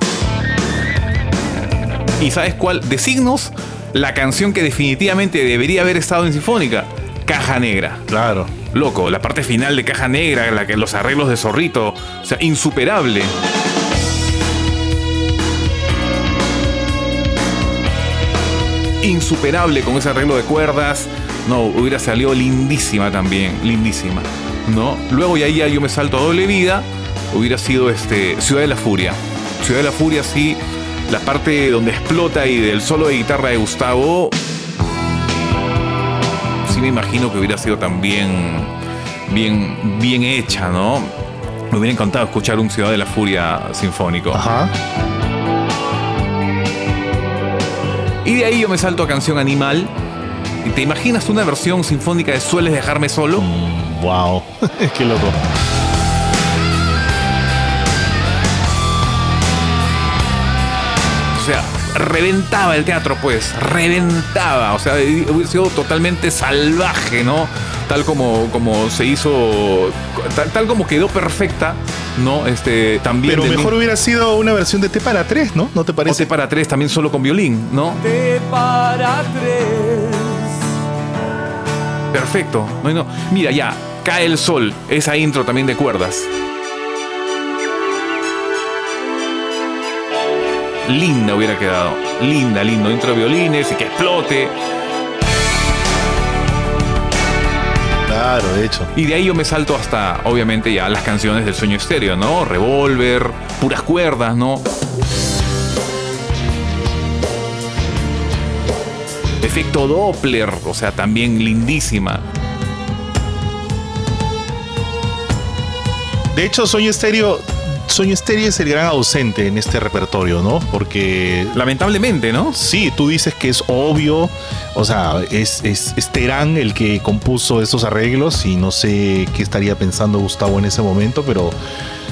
¿Y sabes cuál? De signos, la canción que definitivamente debería haber estado en sinfónica, Caja Negra. Claro. Loco, la parte final de Caja Negra, la que los arreglos de Zorrito, o sea, insuperable. Insuperable con ese arreglo de cuerdas. No, hubiera salido lindísima también, lindísima. ¿No? Luego y ahí ya yo me salto a doble vida. Hubiera sido este Ciudad de la Furia. Ciudad de la Furia, sí. La parte donde explota y del solo de guitarra de Gustavo. Sí me imagino que hubiera sido también bien, bien hecha, ¿no? Me hubiera encantado escuchar un Ciudad de la Furia sinfónico. Ajá. Y de ahí yo me salto a Canción Animal. ¿Y ¿Te imaginas una versión sinfónica de Sueles dejarme solo? Mm, wow. Qué loco. O sea, reventaba el teatro, pues, reventaba. O sea, hubiera sido totalmente salvaje, ¿no? Tal como, como se hizo, tal, tal como quedó perfecta, ¿no? Este, también. Pero mejor hubiera sido una versión de T para 3, ¿no? ¿No te O parece? T para tres también solo con violín, ¿no? T para tres. Perfecto. No, no. Mira, ya, cae el sol. Esa intro también de cuerdas. Linda hubiera quedado. Linda, lindo. Intro de violines y que explote. Claro, de hecho. Y de ahí yo me salto hasta, obviamente, ya las canciones del sueño estéreo, ¿no? Revolver, puras cuerdas, ¿no? Efecto Doppler, o sea, también lindísima. De hecho, Sueño Estéreo, Sueño Estéreo es el gran ausente en este repertorio, ¿no? Porque Lamentablemente, ¿no? sí, tú dices que es obvio, o sea, es, es, es Terán el que compuso esos arreglos y no sé qué estaría pensando Gustavo en ese momento, pero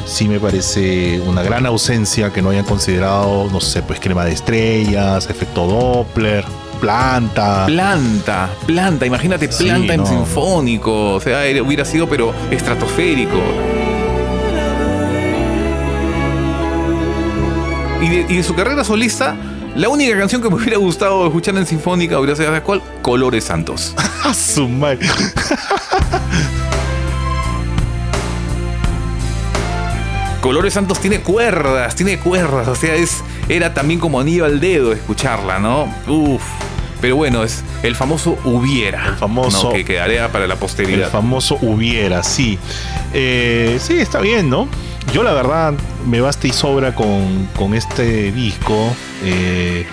sí me parece una gran ausencia que no hayan considerado, no sé, pues crema de estrellas, efecto Doppler, planta. Planta, planta, imagínate Sí, planta en sinfónico, o sea, era- hubiera sido pero estratosférico. Y de, y de su carrera solista, la única canción que me hubiera gustado escuchar en sinfónica hubiera sido ¿sabes cuál? Colores Santos. ¡A su madre! Colores Santos tiene cuerdas, tiene cuerdas, o sea, es, era también como anillo al dedo escucharla, ¿no? Uf. Pero bueno, es el famoso hubiera. El famoso- ¿no? Que quedaría para la El posteridad. famoso hubiera, sí. Eh, sí, está bien, ¿no? Yo la verdad me basta y sobra con, con este disco. Eh,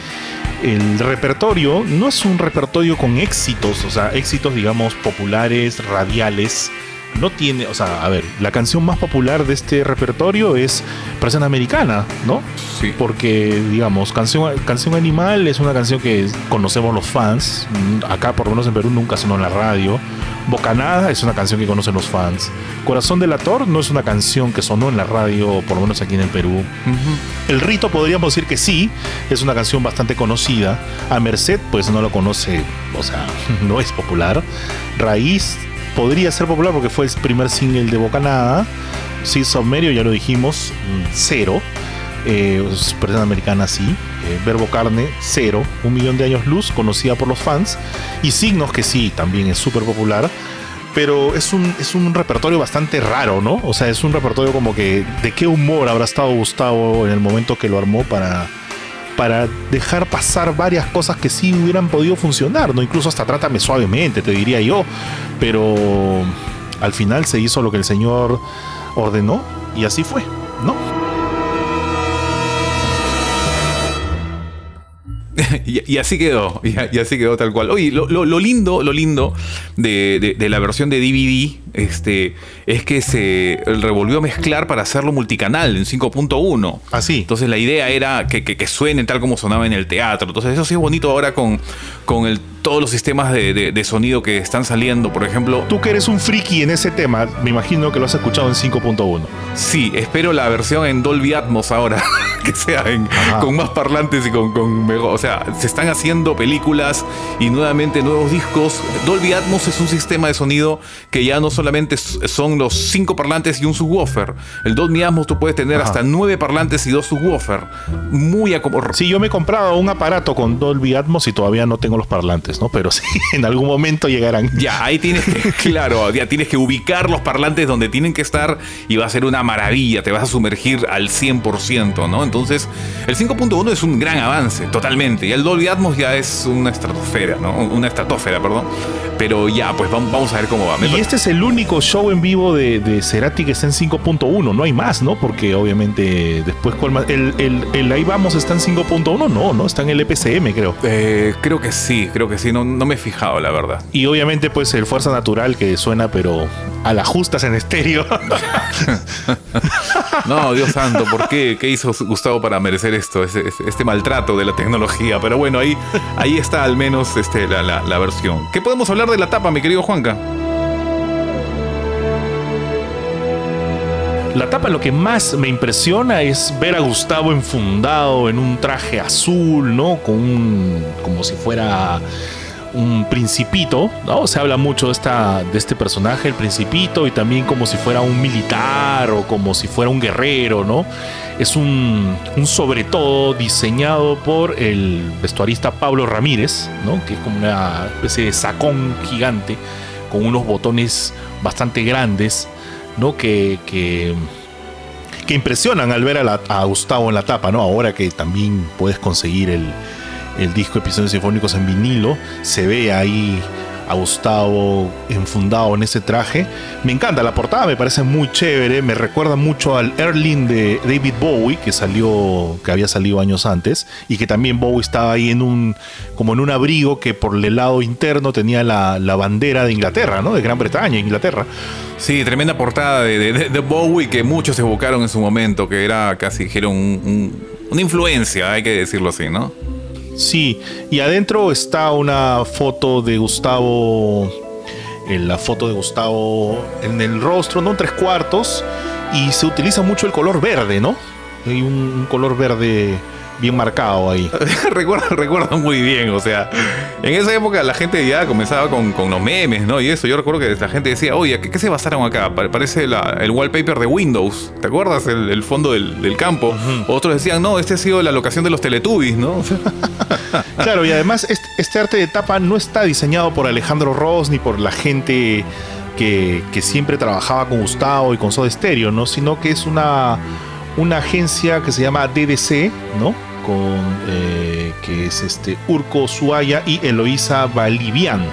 el repertorio no es un repertorio con éxitos, o sea, éxitos, digamos, populares, radiales. No tiene, o sea, a ver, la canción más popular de este repertorio es Presión Americana, ¿no? Sí. Porque, digamos, canción, canción Animal es una canción que conocemos los fans. Mm, Acá, por lo menos en Perú, nunca sonó en la radio. Bocanada es una canción que conocen los fans. Corazón del Ator no es una canción que sonó en la radio, por lo menos aquí en el Perú. El Rito podríamos decir que sí, es una canción bastante conocida. A Merced, pues no lo conoce, o sea, no es popular. Raíz podría ser popular porque fue el primer single de Bocanada. Sí, Submerio, ya lo dijimos, mm, cero. Eh, Expresión americana sí. Eh, Verbo Carne, cero. Un millón de años luz, conocida por los fans. Y Signos, que sí, también es súper popular. Pero es un, es un repertorio bastante raro, ¿no? O sea, es un repertorio como que de qué humor habrá estado Gustavo en el momento que lo armó para, para dejar pasar varias cosas que sí hubieran podido funcionar, ¿no? Incluso hasta trátame suavemente, te diría yo. Pero al final se hizo lo que el Señor ordenó y así fue, ¿no? y, y así quedó, y, y así quedó tal cual. Oye, lo, lo- lo lindo, lo lindo de, de- de la versión de DVD este, es que se revolvió a mezclar para hacerlo multicanal en 5.1. Así. Entonces la idea era que, que, que suene tal como sonaba en el teatro. Entonces eso sí es bonito ahora con, con el, todos los sistemas de, de- de sonido que están saliendo. Por ejemplo, Tú que eres un friki en ese tema, me imagino que lo has escuchado en 5.1. Sí, espero la versión en Dolby Atmos ahora, que sea en- con más parlantes y con, con mejor. O sea, se están haciendo películas y nuevamente nuevos discos. Dolby Atmos es un sistema de sonido que ya no solamente son los cinco parlantes y un subwoofer. El Dolby Atmos tú puedes tener Ajá. hasta nueve parlantes y dos subwoofer. Muy acomodado. Sí, yo me he comprado un aparato con Dolby Atmos y todavía no tengo los parlantes, ¿no? Pero sí, en algún momento llegarán. Ya, ahí tienes que, claro, ya tienes que ubicar los parlantes donde tienen que estar y va a ser una maravilla, te vas a sumergir al 100%, ¿no? Entonces, el 5.1 es un gran avance, totalmente, y el Dolby Atmos ya es una estratosfera, ¿no? Una estratosfera, perdón. Pero ya, pues vam- vamos a ver cómo va. Me Y este es el único show en vivo de, de Cerati que está en 5.1, no hay más, ¿no? Porque obviamente después, ¿cuál más? El, el, el Ahí Vamos está en 5.1, no, no, está en el EPCM, creo. Eh, creo que sí, creo que sí, no, no me he fijado, la verdad. Y obviamente, pues el Fuerza Natural que suena, pero a las justas en estéreo. No, Dios santo, ¿por qué? ¿Qué hizo Gustavo para merecer esto? Este, maltrato de la tecnología. Pero bueno, ahí, ahí está al menos este, la, la- la versión. ¿Qué podemos hablar de la tapa, mi querido Juanca? La tapa lo que más me impresiona es ver a Gustavo enfundado en un traje azul, ¿no? Con un. como si fuera un principito, ¿no? Se habla mucho de, esta, de este personaje, el principito, y también como si fuera un militar o como si fuera un guerrero, ¿no? Es un, un sobre todo diseñado por el vestuarista Pablo Ramírez, ¿no? Que es como una especie de sacón gigante con unos botones bastante grandes, ¿no? Que, que, que impresionan al ver a, a Gustavo en la tapa, ¿no? Ahora que también puedes conseguir el, el disco Episodios Sinfónicos en vinilo, se ve ahí a Gustavo enfundado en ese traje. Me encanta la portada, me parece muy chévere, me recuerda mucho al Erling de David Bowie que salió que había salido años antes y que también Bowie estaba ahí en un como en un abrigo que por el lado interno tenía la, bandera de Inglaterra, ¿no? De Gran Bretaña, Inglaterra. Sí, tremenda portada de, Bowie que muchos evocaron en su momento, que era casi dijeron un- un- una influencia, hay que decirlo así, ¿no? Sí, y adentro está una foto de Gustavo, eh, la foto de Gustavo en el rostro, ¿no? Tres cuartos, y se utiliza mucho el color verde, ¿no? Hay un, un color verde bien marcado ahí. recuerdo, recuerdo muy bien, o sea, en esa época la gente ya comenzaba con, con los memes, ¿no? Y eso, yo recuerdo que la gente decía, oye, ¿qué, qué se basaron acá? Pa- Parece la- el wallpaper de Windows, ¿te acuerdas? El, el fondo del, del campo. Otros decían, no, este ha sido la locación de los Teletubbies, ¿no? Claro, y además este, este arte de tapa no está diseñado por Alejandro Ross ni por la gente que, que siempre trabajaba con Gustavo y con Soda Stereo, ¿no? Sino que es una, una agencia que se llama DDC, ¿no? Con, eh, que es este Urco Suaya y Eloísa Valivian.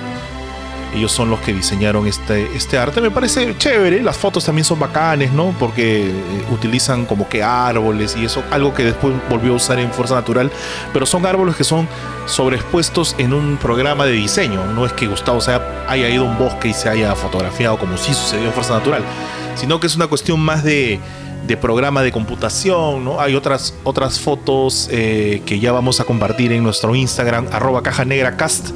Ellos son los que diseñaron este, este arte. Me parece chévere. Las fotos también son bacanes, ¿no? Porque eh, utilizan como que árboles y eso. Algo que después volvió a usar en Fuerza Natural. Pero son árboles que son sobreexpuestos en un programa de diseño. No es que Gustavo se haya, haya ido a un bosque y se haya fotografiado como sí sucedió en Fuerza Natural. Sino que es una cuestión más de, de programa de computación, ¿no? Hay otras, otras fotos eh, que ya vamos a compartir en nuestro Instagram, arroba caja negra cast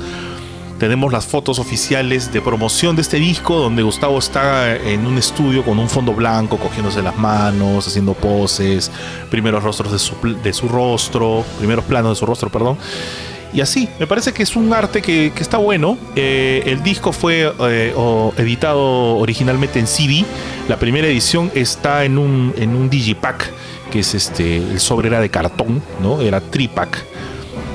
tenemos las fotos oficiales de promoción de este disco, donde Gustavo está en un estudio con un fondo blanco, cogiéndose las manos, haciendo poses, primeros rostros de su, de su rostro, primeros planos de su rostro, perdón. Y así, me parece que es un arte que, que está bueno. Eh, el disco fue eh, editado originalmente en CD. La primera edición está en un, en un digipack, que es este, el sobre era de cartón, ¿no? Era tripack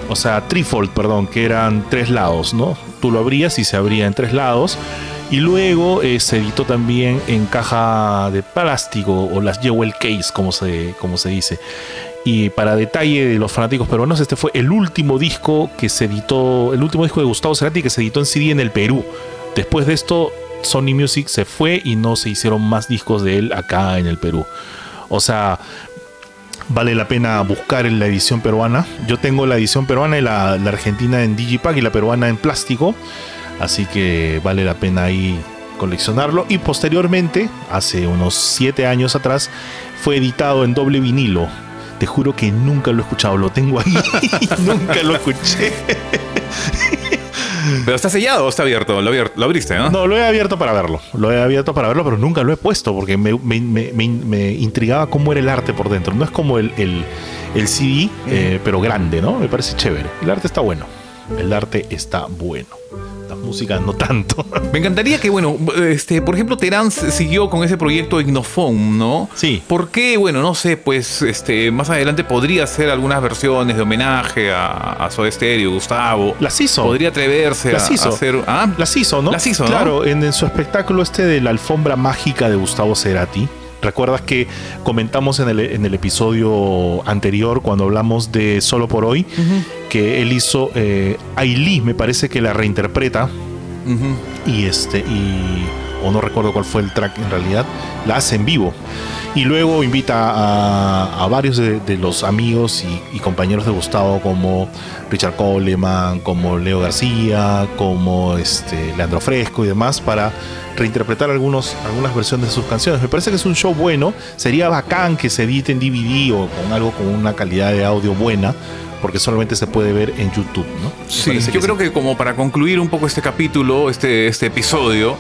o sea, trifold, perdón, que eran tres lados, ¿no? Tú lo abrías y se abría en tres lados. Y luego eh, se editó también en caja de plástico o las Jewel Case, como se, como se dice. Y para detalle de los fanáticos peruanos, este fue el último disco que se editó, el último disco de Gustavo Cerati que se editó en CD en el Perú. Después de esto, Sony Music se fue y no se hicieron más discos de él acá en el Perú. O sea, Vale la pena buscar en la edición peruana. Yo tengo la edición peruana y la, argentina en Digipack y la peruana en plástico. Así que vale la pena ahí coleccionarlo. Y posteriormente, hace unos 7 años atrás, fue editado en doble vinilo. Te juro que nunca lo he escuchado, lo tengo ahí. nunca lo escuché. Pero está sellado o está abierto. Lo, lo abriste, ¿no? No, lo he abierto para verlo. Lo he abierto para verlo, pero nunca lo he puesto porque me, me- me- me- me intrigaba cómo era el arte por dentro. No es como el, el, el CD, eh, pero grande, ¿no? Me parece chévere. El arte está bueno. El arte está bueno. La música no tanto. Me encantaría que, bueno, este, por ejemplo, Terán siguió con ese proyecto Ignophone, ¿no? Sí. ¿Por qué? Bueno, no sé, pues este, más adelante podría hacer algunas versiones de homenaje a, a Soda Stereo, Gustavo. Las hizo. Podría atreverse Las hizo. a hacer. Ah, Las hizo, ¿no? Las hizo, ¿no? Claro, en, en su espectáculo este de la alfombra mágica de Gustavo Cerati. ¿Recuerdas que comentamos en el, en el episodio anterior, cuando hablamos de Solo por Hoy, que él hizo eh, me parece que la reinterpreta, y este, y, o no recuerdo cuál fue el track en realidad, la hace en vivo. Y luego invita a, a varios de, de los amigos y, y compañeros de Gustavo, como Richard Coleman, como Leo García, como este, Leandro Fresco y demás, para reinterpretar algunos, algunas versiones de sus canciones. Me parece que es un show bueno. Sería bacán que se edite en DVD o con algo con una calidad de audio buena, porque solamente se puede ver en YouTube, ¿no? Me Sí, yo creo que como para concluir un poco este capítulo, este, este episodio,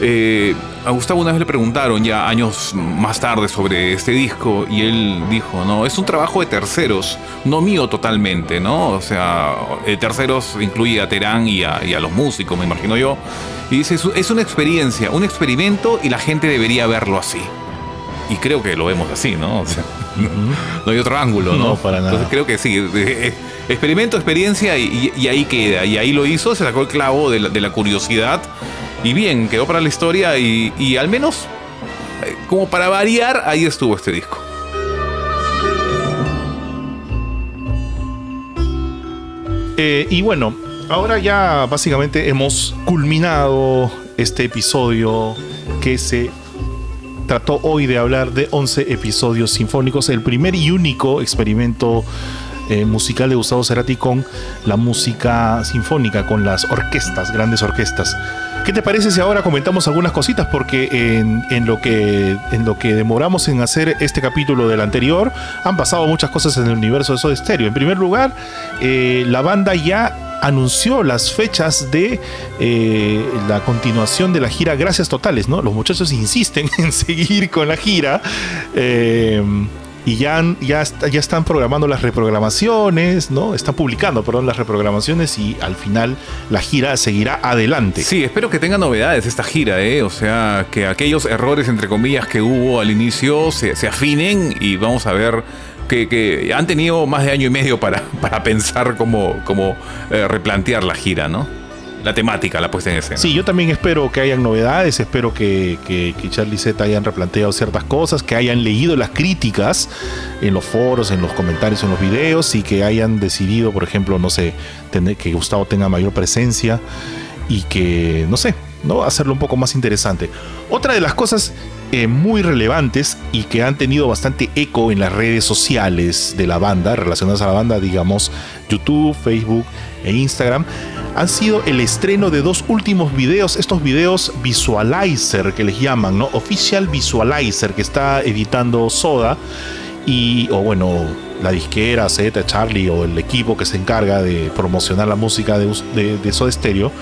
eh, a Gustavo una vez le preguntaron ya años más tarde sobre este disco y él dijo, no, es un trabajo de terceros, no mío totalmente, ¿no? O sea, eh, terceros incluye a Terán y a, y a los músicos, me imagino yo. Y dice, es, una experiencia, un experimento y la gente debería verlo así. Y creo que lo vemos así, ¿no? O sea, no hay otro ángulo, ¿no? No, para nada. Entonces creo que sí. eh, eh, Experimento, experiencia y, y- y ahí queda. Y ahí lo hizo, se sacó el clavo de la, de la curiosidad. Y bien, quedó para la historia y, al menos, eh, como para variar, ahí estuvo este disco. Eh, y bueno, ahora ya básicamente hemos culminado este episodio que se trató hoy de hablar de 11 episodios sinfónicos, el primer y único experimento eh, musical de Gustavo Cerati con la música sinfónica, con las orquestas, grandes orquestas. ¿Qué te parece si ahora comentamos algunas cositas? Porque en, lo que, en lo que demoramos en hacer este capítulo del anterior, han pasado muchas cosas en el universo de Soda Stereo. En primer lugar, eh, la banda ya anunció las fechas de eh, la continuación de la gira Gracias Totales, ¿no? Los muchachos insisten en seguir con la gira. eh, y ya, ya, ya están programando las reprogramaciones, ¿no? Están publicando, perdón, las reprogramaciones y al final la gira seguirá adelante. Sí, espero que tenga novedades esta gira, ¿eh? O sea, que aquellos errores, entre comillas, que hubo al inicio se, se afinen y vamos a ver que, que han tenido más de año y medio para, para pensar cómo, cómo eh, replantear la gira, ¿no? La temática, la puesta en escena. Sí, yo también espero que hayan novedades, espero que, que, Charlie Z hayan replanteado ciertas cosas, que hayan leído las críticas en los foros, en los comentarios, en los videos y que hayan decidido, por ejemplo, no sé, tener, que Gustavo tenga mayor presencia y que, no sé, ¿no? hacerlo un poco más interesante. Otra de las cosas eh, muy relevantes y que han tenido bastante eco en las redes sociales de la banda, relacionadas a la banda, digamos, YouTube, Facebook e Instagram, han sido el estreno de dos últimos videos, estos videos visualizer que les llaman, ¿no? Official Visualizer que está editando Soda y, o bueno, la disquera, Z, Charlie o el equipo que se encarga de promocionar la música de, de, de Soda Stereo.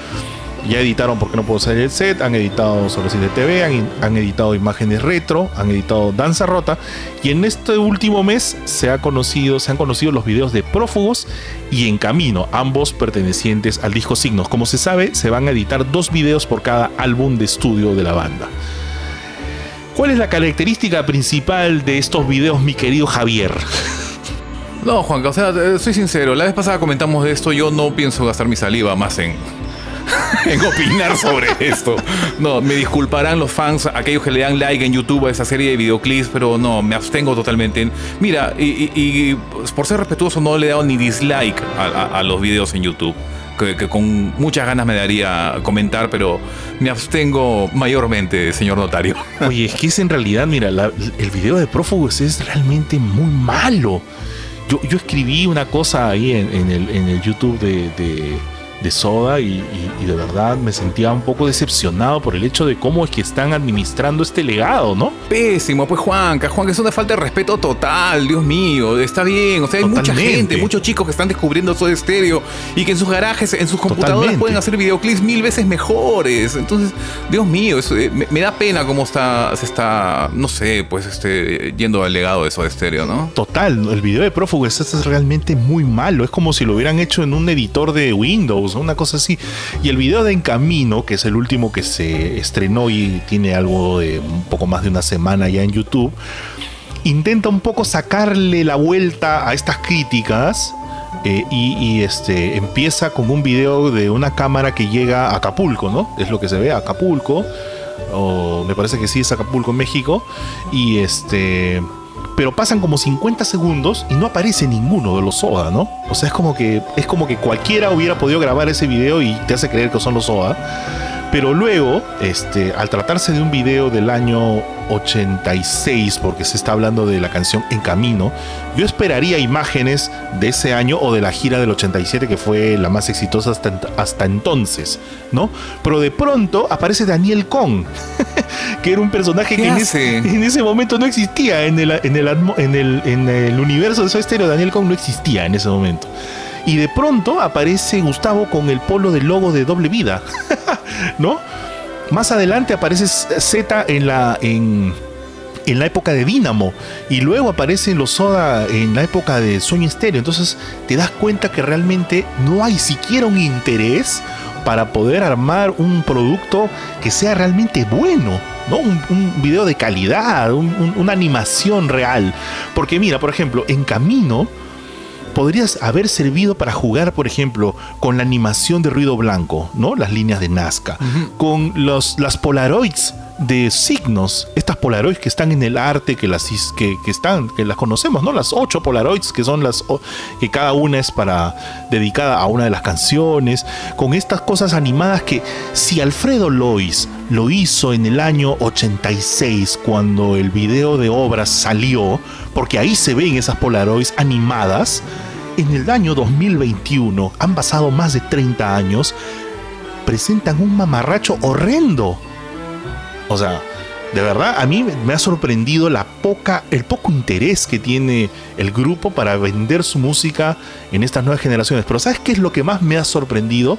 Ya editaron Porque no puedo salir el set, han editado Sobre Cine TV, han, han editado imágenes retro, han editado Danza Rota y en este último mes se, ha conocido, se han conocido los videos de Prófugos y En Camino, ambos pertenecientes al disco Signos. Como se sabe, se van a editar dos videos por cada álbum de estudio de la banda. ¿Cuál es la característica principal de estos videos, mi querido Javier? No, Juanca, o sea, soy sincero, la vez pasada comentamos de esto, yo no pienso gastar mi saliva más en, en opinar sobre esto. No, me disculparán los fans, aquellos que le dan like en YouTube a esa serie de videoclips, pero no, me abstengo totalmente. Mira, y, por ser respetuoso no le he dado ni dislike a, los videos en YouTube. Que, con muchas ganas me daría comentar, pero me abstengo mayormente, señor notario. Oye, es que es en realidad, mira, el video de prófugos es realmente muy malo. Yo, yo escribí una cosa ahí en, el, en el YouTube de- de Soda y, y- y de verdad me sentía un poco decepcionado por el hecho de cómo es que están administrando este legado, ¿no? Pésimo, pues Juanca, Juanca, es una falta de respeto total, Dios mío, está bien, o sea, hay mucha gente, muchos chicos que están descubriendo eso de estéreo y que en sus garajes, en sus computadoras Totalmente. pueden hacer videoclips mil veces mejores, entonces, Dios mío, eso, eh, me, me da pena cómo está, se está, no sé, pues, este, yendo al legado de eso de estéreo, ¿no? Total, el video de prófugos este es realmente muy malo. Es como si lo hubieran hecho en un editor de Windows, una cosa así. Y el video de En Camino, que es el último que se estrenó y tiene algo de un poco más de una semana ya en YouTube, intenta un poco sacarle la vuelta a estas críticas. eh, y, este empieza con un video de una cámara que llega a Acapulco, ¿no? Es lo que se ve, Acapulco. O me parece que sí es Acapulco, México. Y este pero pasan como 50 segundos y no aparece ninguno de los Soda, ¿no? O sea, es como que es como que cualquiera hubiera podido grabar ese video y te hace creer que son los Soda. Pero luego, este, al tratarse de un video del año 86, porque se está hablando de la canción En Camino, yo esperaría imágenes de ese año o de la gira del 87, que fue la más exitosa hasta, hasta entonces, ¿no? Pero de pronto aparece Daniel Kong, que era un personaje ¿Qué que en ese, en ese momento no existía en el, en el, atmo- en el, en el universo de Soda Stereo. Daniel Kong no existía en ese momento. Y de pronto aparece Gustavo con el polo del logo de Doble Vida, ¿no? Más adelante aparece Z en la, en, en la época de Dynamo y luego aparecen los Soda en la época de Sueño Estéreo. Entonces te das cuenta que realmente no hay siquiera un interés para poder armar un producto que sea realmente bueno, ¿no? Un, un video de calidad, un- un- una animación real. Porque mira, por ejemplo, en Camino podrías haber servido para jugar, por ejemplo, con la animación de ruido blanco, ¿no? Las líneas de Nazca, con los, las Polaroids de signos, estas Polaroids que están en el arte, que las que, están, que las conocemos, ¿no? Las ocho Polaroids que son las que cada una es para dedicada a una de las canciones, con estas cosas animadas que si Alfredo Lois lo hizo en el año 86 cuando el video de obras salió, porque ahí se ven esas Polaroids animadas, en el año 2021, han pasado más de 30 años, presentan un mamarracho horrendo. O sea, de verdad, a mí me ha sorprendido la poca, el poco interés que tiene el grupo para vender su música en estas nuevas generaciones. Pero ¿sabes qué es lo que más me ha sorprendido?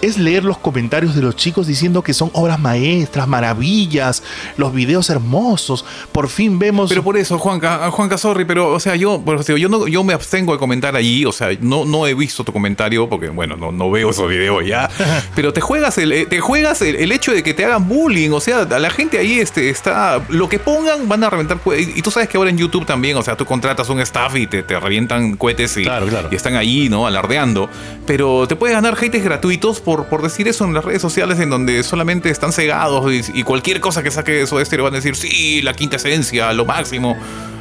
Es leer los comentarios de los chicos diciendo que son obras maestras, maravillas, los videos hermosos. Por fin vemos. Pero por eso, Juanca, Juanca, sorry, pero, o sea, yo, digo, yo, no, yo me abstengo de comentar allí, o sea, no, no he visto tu comentario, porque, bueno, no, no veo esos videos ya, pero te juegas, el, eh, te juegas el, el hecho de que te hagan bullying, o sea, la gente ahí este, está, lo que pongan van a reventar, y tú sabes que ahora en YouTube también, o sea, tú contratas un staff y te, te revientan cohetes y, Claro, claro. y están ahí, ¿no? Alardeando, pero te puedes ganar haters gratuitos por, decir eso en las redes sociales en donde solamente están cegados y, cualquier cosa que saque de eso estéreo van a decir, sí, la quinta esencia, lo máximo.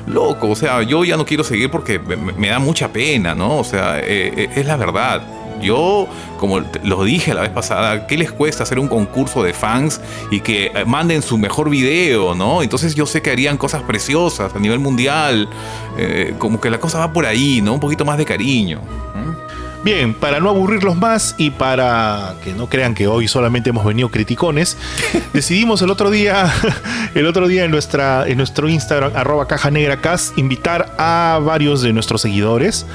Loco, o sea, yo ya no quiero seguir porque me, da mucha pena, ¿no? O sea, eh, eh, es la verdad. Yo, como lo dije la vez pasada, ¿qué les cuesta hacer un concurso de fans y que eh, manden su mejor video, ¿no? Entonces yo sé que harían cosas preciosas a nivel mundial. como que la cosa va por ahí, ¿no? Un poquito más de cariño. Bien, para no aburrirlos más y para que no crean que hoy solamente hemos venido criticones, decidimos el otro día, el otro día en nuestra, en nuestro Instagram, arroba caja negra cast, invitar a varios de nuestros seguidores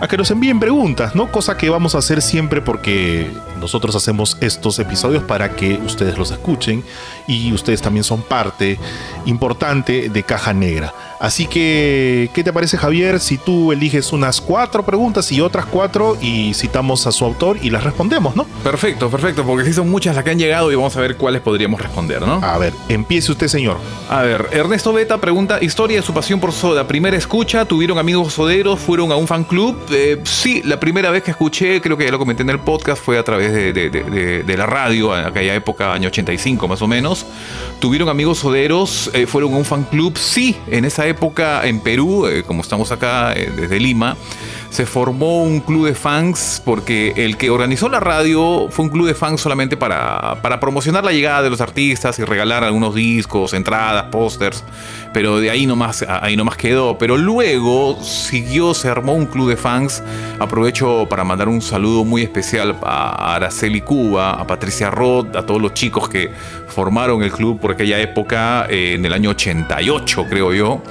a que nos envíen preguntas, ¿no? Cosa que vamos a hacer siempre porque nosotros hacemos estos episodios para que ustedes los escuchen y ustedes también son parte importante de Caja Negra. Así que, ¿qué te parece Javier si tú eliges unas cuatro preguntas y otras cuatro y citamos a su autor y las respondemos, ¿no? Perfecto, perfecto, porque sí son muchas las que han llegado y vamos a ver cuáles podríamos responder, ¿no? A ver, empiece usted, señor. A ver, Ernesto Beta pregunta, historia de su pasión por soda. Primera escucha, tuvieron amigos soderos, fueron a un fan club. Eh, sí, la primera vez que escuché, creo que ya lo comenté en el podcast, fue a través de, de- de- de- de la radio, en aquella época, año 85 más o menos. Tuvieron amigos soderos, eh, fueron un fan club. Sí, en esa época en Perú, eh, como estamos acá eh, desde Lima, se formó un club de fans porque el que organizó la radio fue un club de fans solamente para, para promocionar la llegada de los artistas y regalar algunos discos, entradas, pósters, pero de ahí nomás, ahí quedó. Pero luego siguió, se armó un club de fans. Aprovecho para mandar un saludo muy especial a Araceli Cuba, a Patricia Roth, a todos los chicos que formaron el club por aquella época, eh, en el año 88 creo yo.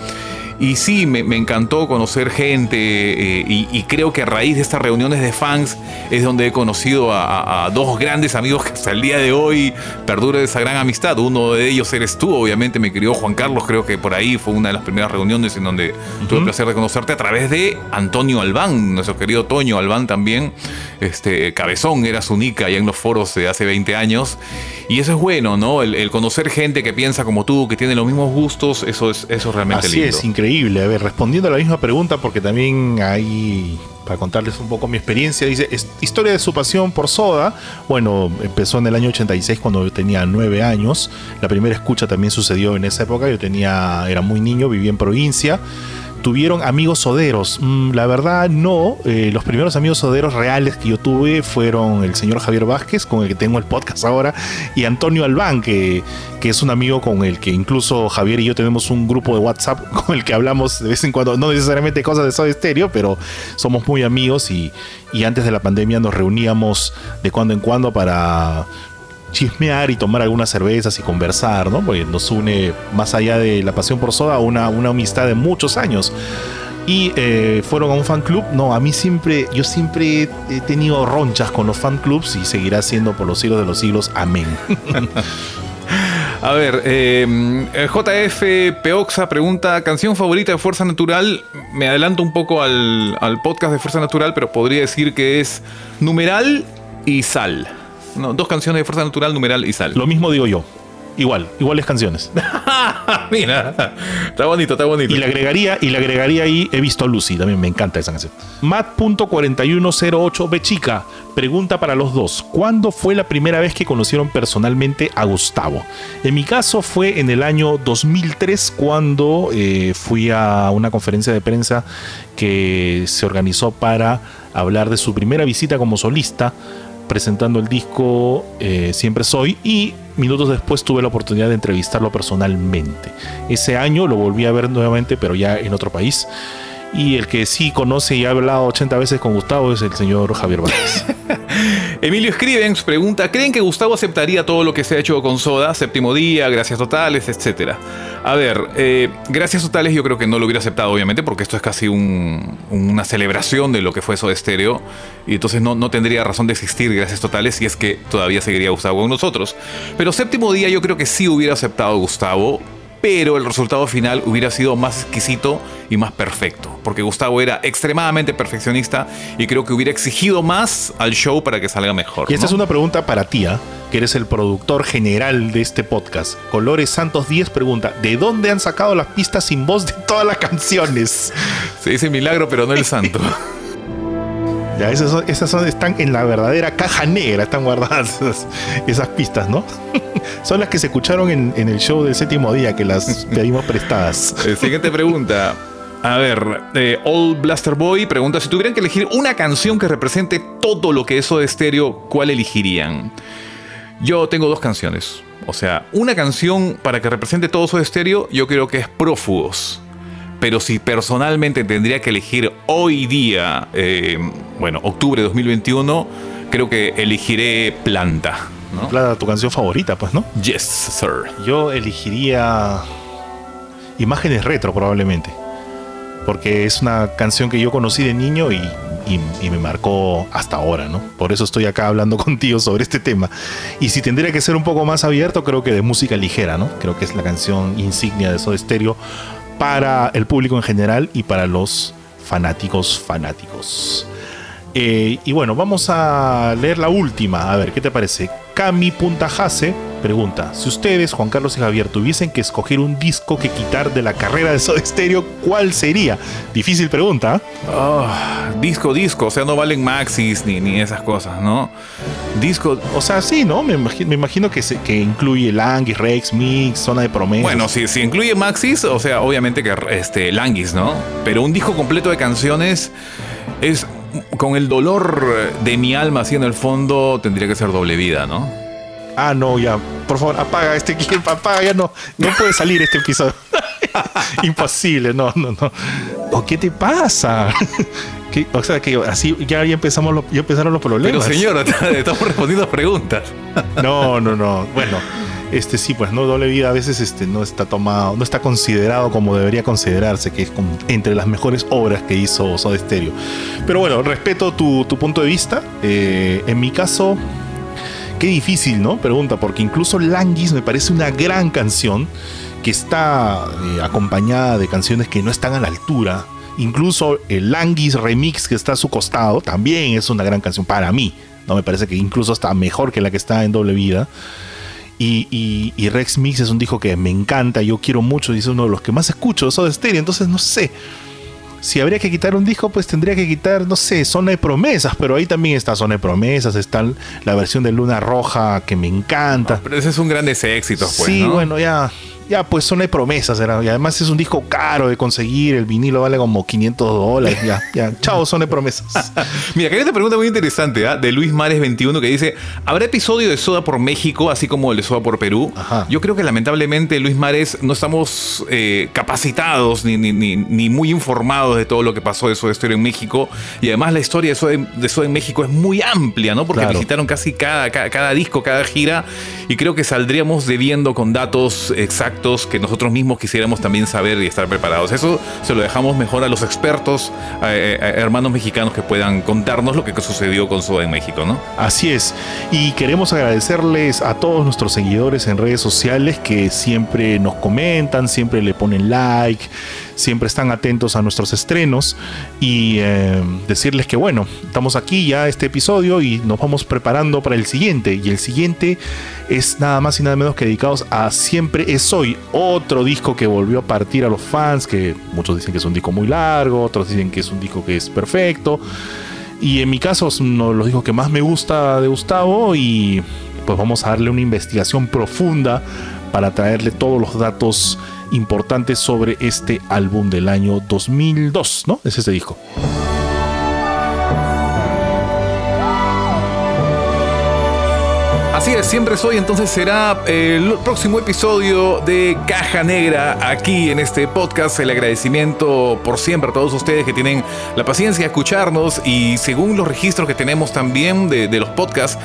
Y sí, me, me encantó conocer gente eh, y, y creo que a raíz de estas reuniones de fans es donde he conocido a, a- a dos grandes amigos que hasta el día de hoy perdura esa gran amistad. Uno de ellos eres tú, obviamente, mi querido Juan Carlos, creo que por ahí fue una de las primeras reuniones en donde tuve el placer de conocerte a través de Antonio Albán, nuestro querido Toño Albán también. Este, Cabezón era su nica allá en los foros de hace 20 años. Y eso es bueno, ¿no? El, el conocer gente que piensa como tú, que tiene los mismos gustos, eso es, eso es realmente Así lindo. es, increíble. A ver, respondiendo a la misma pregunta, porque también hay, para contarles un poco mi experiencia, dice, "Es- historia de su pasión por soda. Bueno, empezó en el año 86 cuando yo tenía 9 años. La primera escucha también sucedió en esa época. Yo tenía, era muy niño, vivía en provincia. Tuvieron amigos soderos. Mm, la verdad, no. Eh, los primeros amigos soderos reales que yo tuve fueron el señor Javier Vázquez, con el que tengo el podcast ahora, y Antonio Albán, que, que es un amigo con el que incluso Javier y yo tenemos un grupo de WhatsApp con el que hablamos de vez en cuando, no necesariamente cosas de Soda Stereo, pero somos muy amigos y, y antes de la pandemia nos reuníamos de cuando en cuando para chismear y tomar algunas cervezas y conversar, ¿no? Porque nos une más allá de la pasión por soda una, una amistad de muchos años. Y eh, fueron a un fan club. No, a mí siempre, yo siempre he tenido ronchas con los fan clubs y seguirá siendo por los siglos de los siglos. Amén. A ver, eh, JF Peoxa pregunta, canción favorita de Fuerza Natural. Me adelanto un poco al, al podcast de Fuerza Natural, pero podría decir que es Numeral y Sal. No, dos canciones de Fuerza Natural, Numeral y Sal. Lo mismo digo yo. Igual, iguales canciones. Mira, está bonito, está bonito. Y le agregaría, y le agregaría ahí, he visto a Lucy, también me encanta esa canción. Matt.4108 Bechica pregunta para los dos: ¿Cuándo fue la primera vez que conocieron personalmente a Gustavo? En mi caso fue en el año 2003 cuando eh, fui a una conferencia de prensa que se organizó para hablar de su primera visita como solista presentando el disco eh, Siempre Soy y minutos después tuve la oportunidad de entrevistarlo personalmente. Ese año lo volví a ver nuevamente, pero ya en otro país. Y el que sí conoce y ha hablado 80 veces con Gustavo es el señor Javier Vázquez. Emilio Scrivens pregunta, ¿creen que Gustavo aceptaría todo lo que se ha hecho con Soda? Séptimo día, gracias totales, etcétera. A ver, eh, gracias totales yo creo que no lo hubiera aceptado, obviamente, porque esto es casi un- una celebración de lo que fue Soda Stereo. Y entonces no, no tendría razón de existir gracias totales si es que todavía seguiría Gustavo con nosotros. Pero séptimo día yo creo que sí hubiera aceptado Gustavo. Pero el resultado final hubiera sido más exquisito y más perfecto. Porque Gustavo era extremadamente perfeccionista y creo que hubiera exigido más al show para que salga mejor. Y esta ¿no? es una pregunta para ti, ¿ah? que eres el productor general de este podcast. Colores Santos 10 pregunta, ¿de dónde han sacado las pistas sin voz de todas las canciones? Se dice milagro, pero no el santo. Ya, esas, son- esas son- están en la verdadera caja negra, están guardadas esas, esas pistas, ¿no? son las que se escucharon en, en el show del séptimo día, que las pedimos prestadas. Eh, Siguiente pregunta. A ver, eh, Old Blaster Boy pregunta: si tuvieran que elegir una canción que represente todo lo que es de estéreo, ¿cuál elegirían? Yo tengo dos canciones. O sea, una canción para que represente todo eso de estéreo, yo creo que es Prófugos. Pero si personalmente tendría que elegir hoy día, eh, bueno, octubre de 2021, creo que elegiré Planta. ¿no? Tu canción favorita, pues, ¿no? Yes, sir. Yo elegiría Imágenes Retro, probablemente. Porque es una canción que yo conocí de niño y y, y me marcó hasta ahora, ¿no? Por eso estoy acá hablando contigo sobre este tema. Y si tendría que ser un poco más abierto, creo que de música ligera, ¿no? Creo que es la canción insignia de Soda Stereo para el público en general y para los fanáticos fanáticos. Eh, y bueno, vamos a leer la última. A ver, ¿qué te parece? Cami Puntajase pregunta: Si ustedes, Juan Carlos y Javier, tuviesen que escoger un disco que quitar de la carrera de Soda Stereo, ¿cuál sería? Difícil pregunta. ¿eh? Ah, disco, disco, o sea, no valen maxis ni, ni esas cosas, ¿no? Disco, O sea, sí, ¿no? Me imagino, me imagino que, se- que incluye Languis, Rex, Mix, Zona de Promesas. Bueno, si, si incluye Maxis, o sea, obviamente que este, Languis, ¿no? Pero un disco completo de canciones es con el dolor de mi alma así en el fondo, tendría que ser doble vida, ¿no? Ah, no, ya. Por favor, apaga este clip, apaga, ya no. No puede salir este episodio. Imposible, no, no, no. ¿O qué te pasa? ¿Qué? O sea, que así ya, ya empezamos los, ya empezaron los Pero problemas. señor, estamos respondiendo preguntas. No, no, no. Bueno, este sí, pues no doble vida a veces este no está tomado, no está considerado como debería considerarse, que es como entre las mejores obras que hizo Soda Stereo. Pero bueno, respeto tu, tu punto de vista. Eh, en mi caso, qué difícil, ¿no? Pregunta, porque incluso Languis me parece una gran canción que está eh, acompañada de canciones que no están a la altura. Incluso el Languis remix que está a su costado también es una gran canción para mí. No me parece que incluso está mejor que la que está en doble vida. Y, Rex Mix es un disco que me encanta, yo quiero mucho y es uno de los que más escucho de Soda Stereo. Entonces no sé. Si habría que quitar un disco, pues tendría que quitar, no sé, Zona de Promesas, pero ahí también está Zona de Promesas, está la versión de Luna Roja que me encanta. Pero ese es un grandes éxitos, pues, sí, ¿no? bueno, ya, ya, pues Zona de Promesas era. Y además es un disco caro de conseguir, el vinilo vale como 500 dólares, ya, ya. Chao, Zona de Promesas. Mira, acá hay una pregunta muy interesante ¿ah? de Luis Mares 21 que dice: ¿Habrá episodio de Soda por México, así como el de Soda por Perú? Ajá. Yo creo que lamentablemente, Luis Mares, no estamos eh, capacitados ni, ni, ni- ni muy informados de todo lo que pasó de Soda en México. Y además, la historia de Soda, de Soda en México es muy amplia, ¿no? Porque Claro. visitaron casi cada, cada, cada disco, cada gira. Y creo que saldríamos debiendo con datos exactos que nosotros mismos quisiéramos también saber y estar preparados. Eso se lo dejamos mejor a los expertos, eh, eh, hermanos mexicanos que puedan contarnos lo que sucedió con Soda en México, ¿no? Así es. Y queremos agradecerles a todos nuestros seguidores en redes sociales que siempre nos comentan, siempre le ponen like, siempre están atentos a nuestros estrenos y eh, decirles que bueno, estamos aquí ya este episodio y nos vamos preparando para el siguiente. Y el siguiente es nada más y nada menos que dedicados a Siempre es hoy, otro disco que volvió a partir a los fans, que muchos dicen que es un disco muy largo, otros dicen que es un disco que es perfecto. Y en mi caso es uno de los discos que más me gusta de Gustavo y pues vamos a darle una investigación profunda para traerle todos los datos importantes sobre este álbum del año 2002, ¿no? Es este disco. Así es, siempre soy, entonces será el próximo episodio de Caja Negra aquí en este podcast. El agradecimiento por siempre a todos ustedes que tienen la paciencia de escucharnos y según los registros que tenemos también de, los podcasts,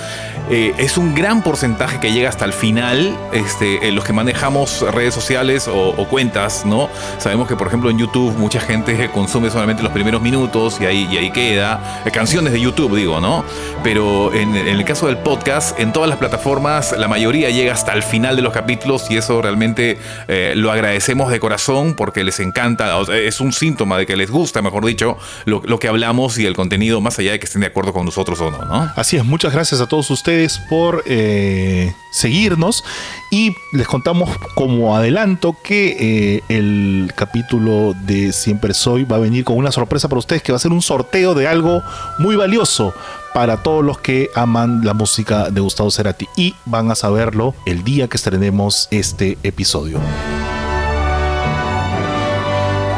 eh, es un gran porcentaje que llega hasta el final, este, en los que manejamos redes sociales o, cuentas, ¿no? Sabemos que por ejemplo en YouTube mucha gente consume solamente los primeros minutos y ahí, y ahí queda. Eh, canciones de YouTube, digo, ¿no? Pero en el caso del podcast, en todas las plataformas, la mayoría llega hasta el final de los capítulos y eso realmente eh, lo agradecemos de corazón porque les encanta, es un síntoma de que les gusta, mejor dicho, lo, lo que hablamos y el contenido, más allá de que estén de acuerdo con nosotros o no, ¿no? Así es, muchas gracias a todos ustedes por eh, seguirnos y les contamos como adelanto que eh, el capítulo de Siempre Soy va a venir con una sorpresa para ustedes que va a ser un sorteo de algo muy valioso para todos los que aman la música de Gustavo Cerati y van a saberlo el día que estrenemos este episodio.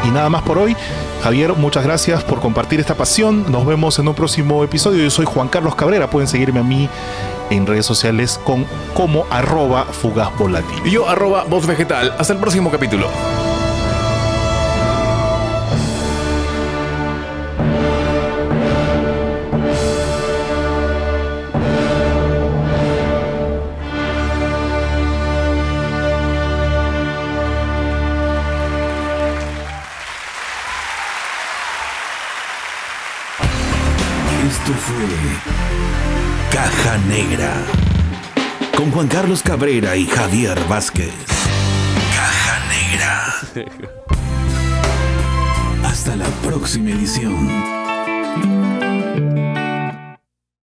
Y nada más por hoy. Javier, muchas gracias por compartir esta pasión. Nos vemos en un próximo episodio. Yo soy Juan Carlos Cabrera. Pueden seguirme a mí en redes sociales con como arroba fugaz volátil. Y yo, arroba voz vegetal. Hasta el próximo capítulo. Caja Negra. Con Juan Carlos Cabrera y Javier Vázquez. Caja Negra. Hasta la próxima edición.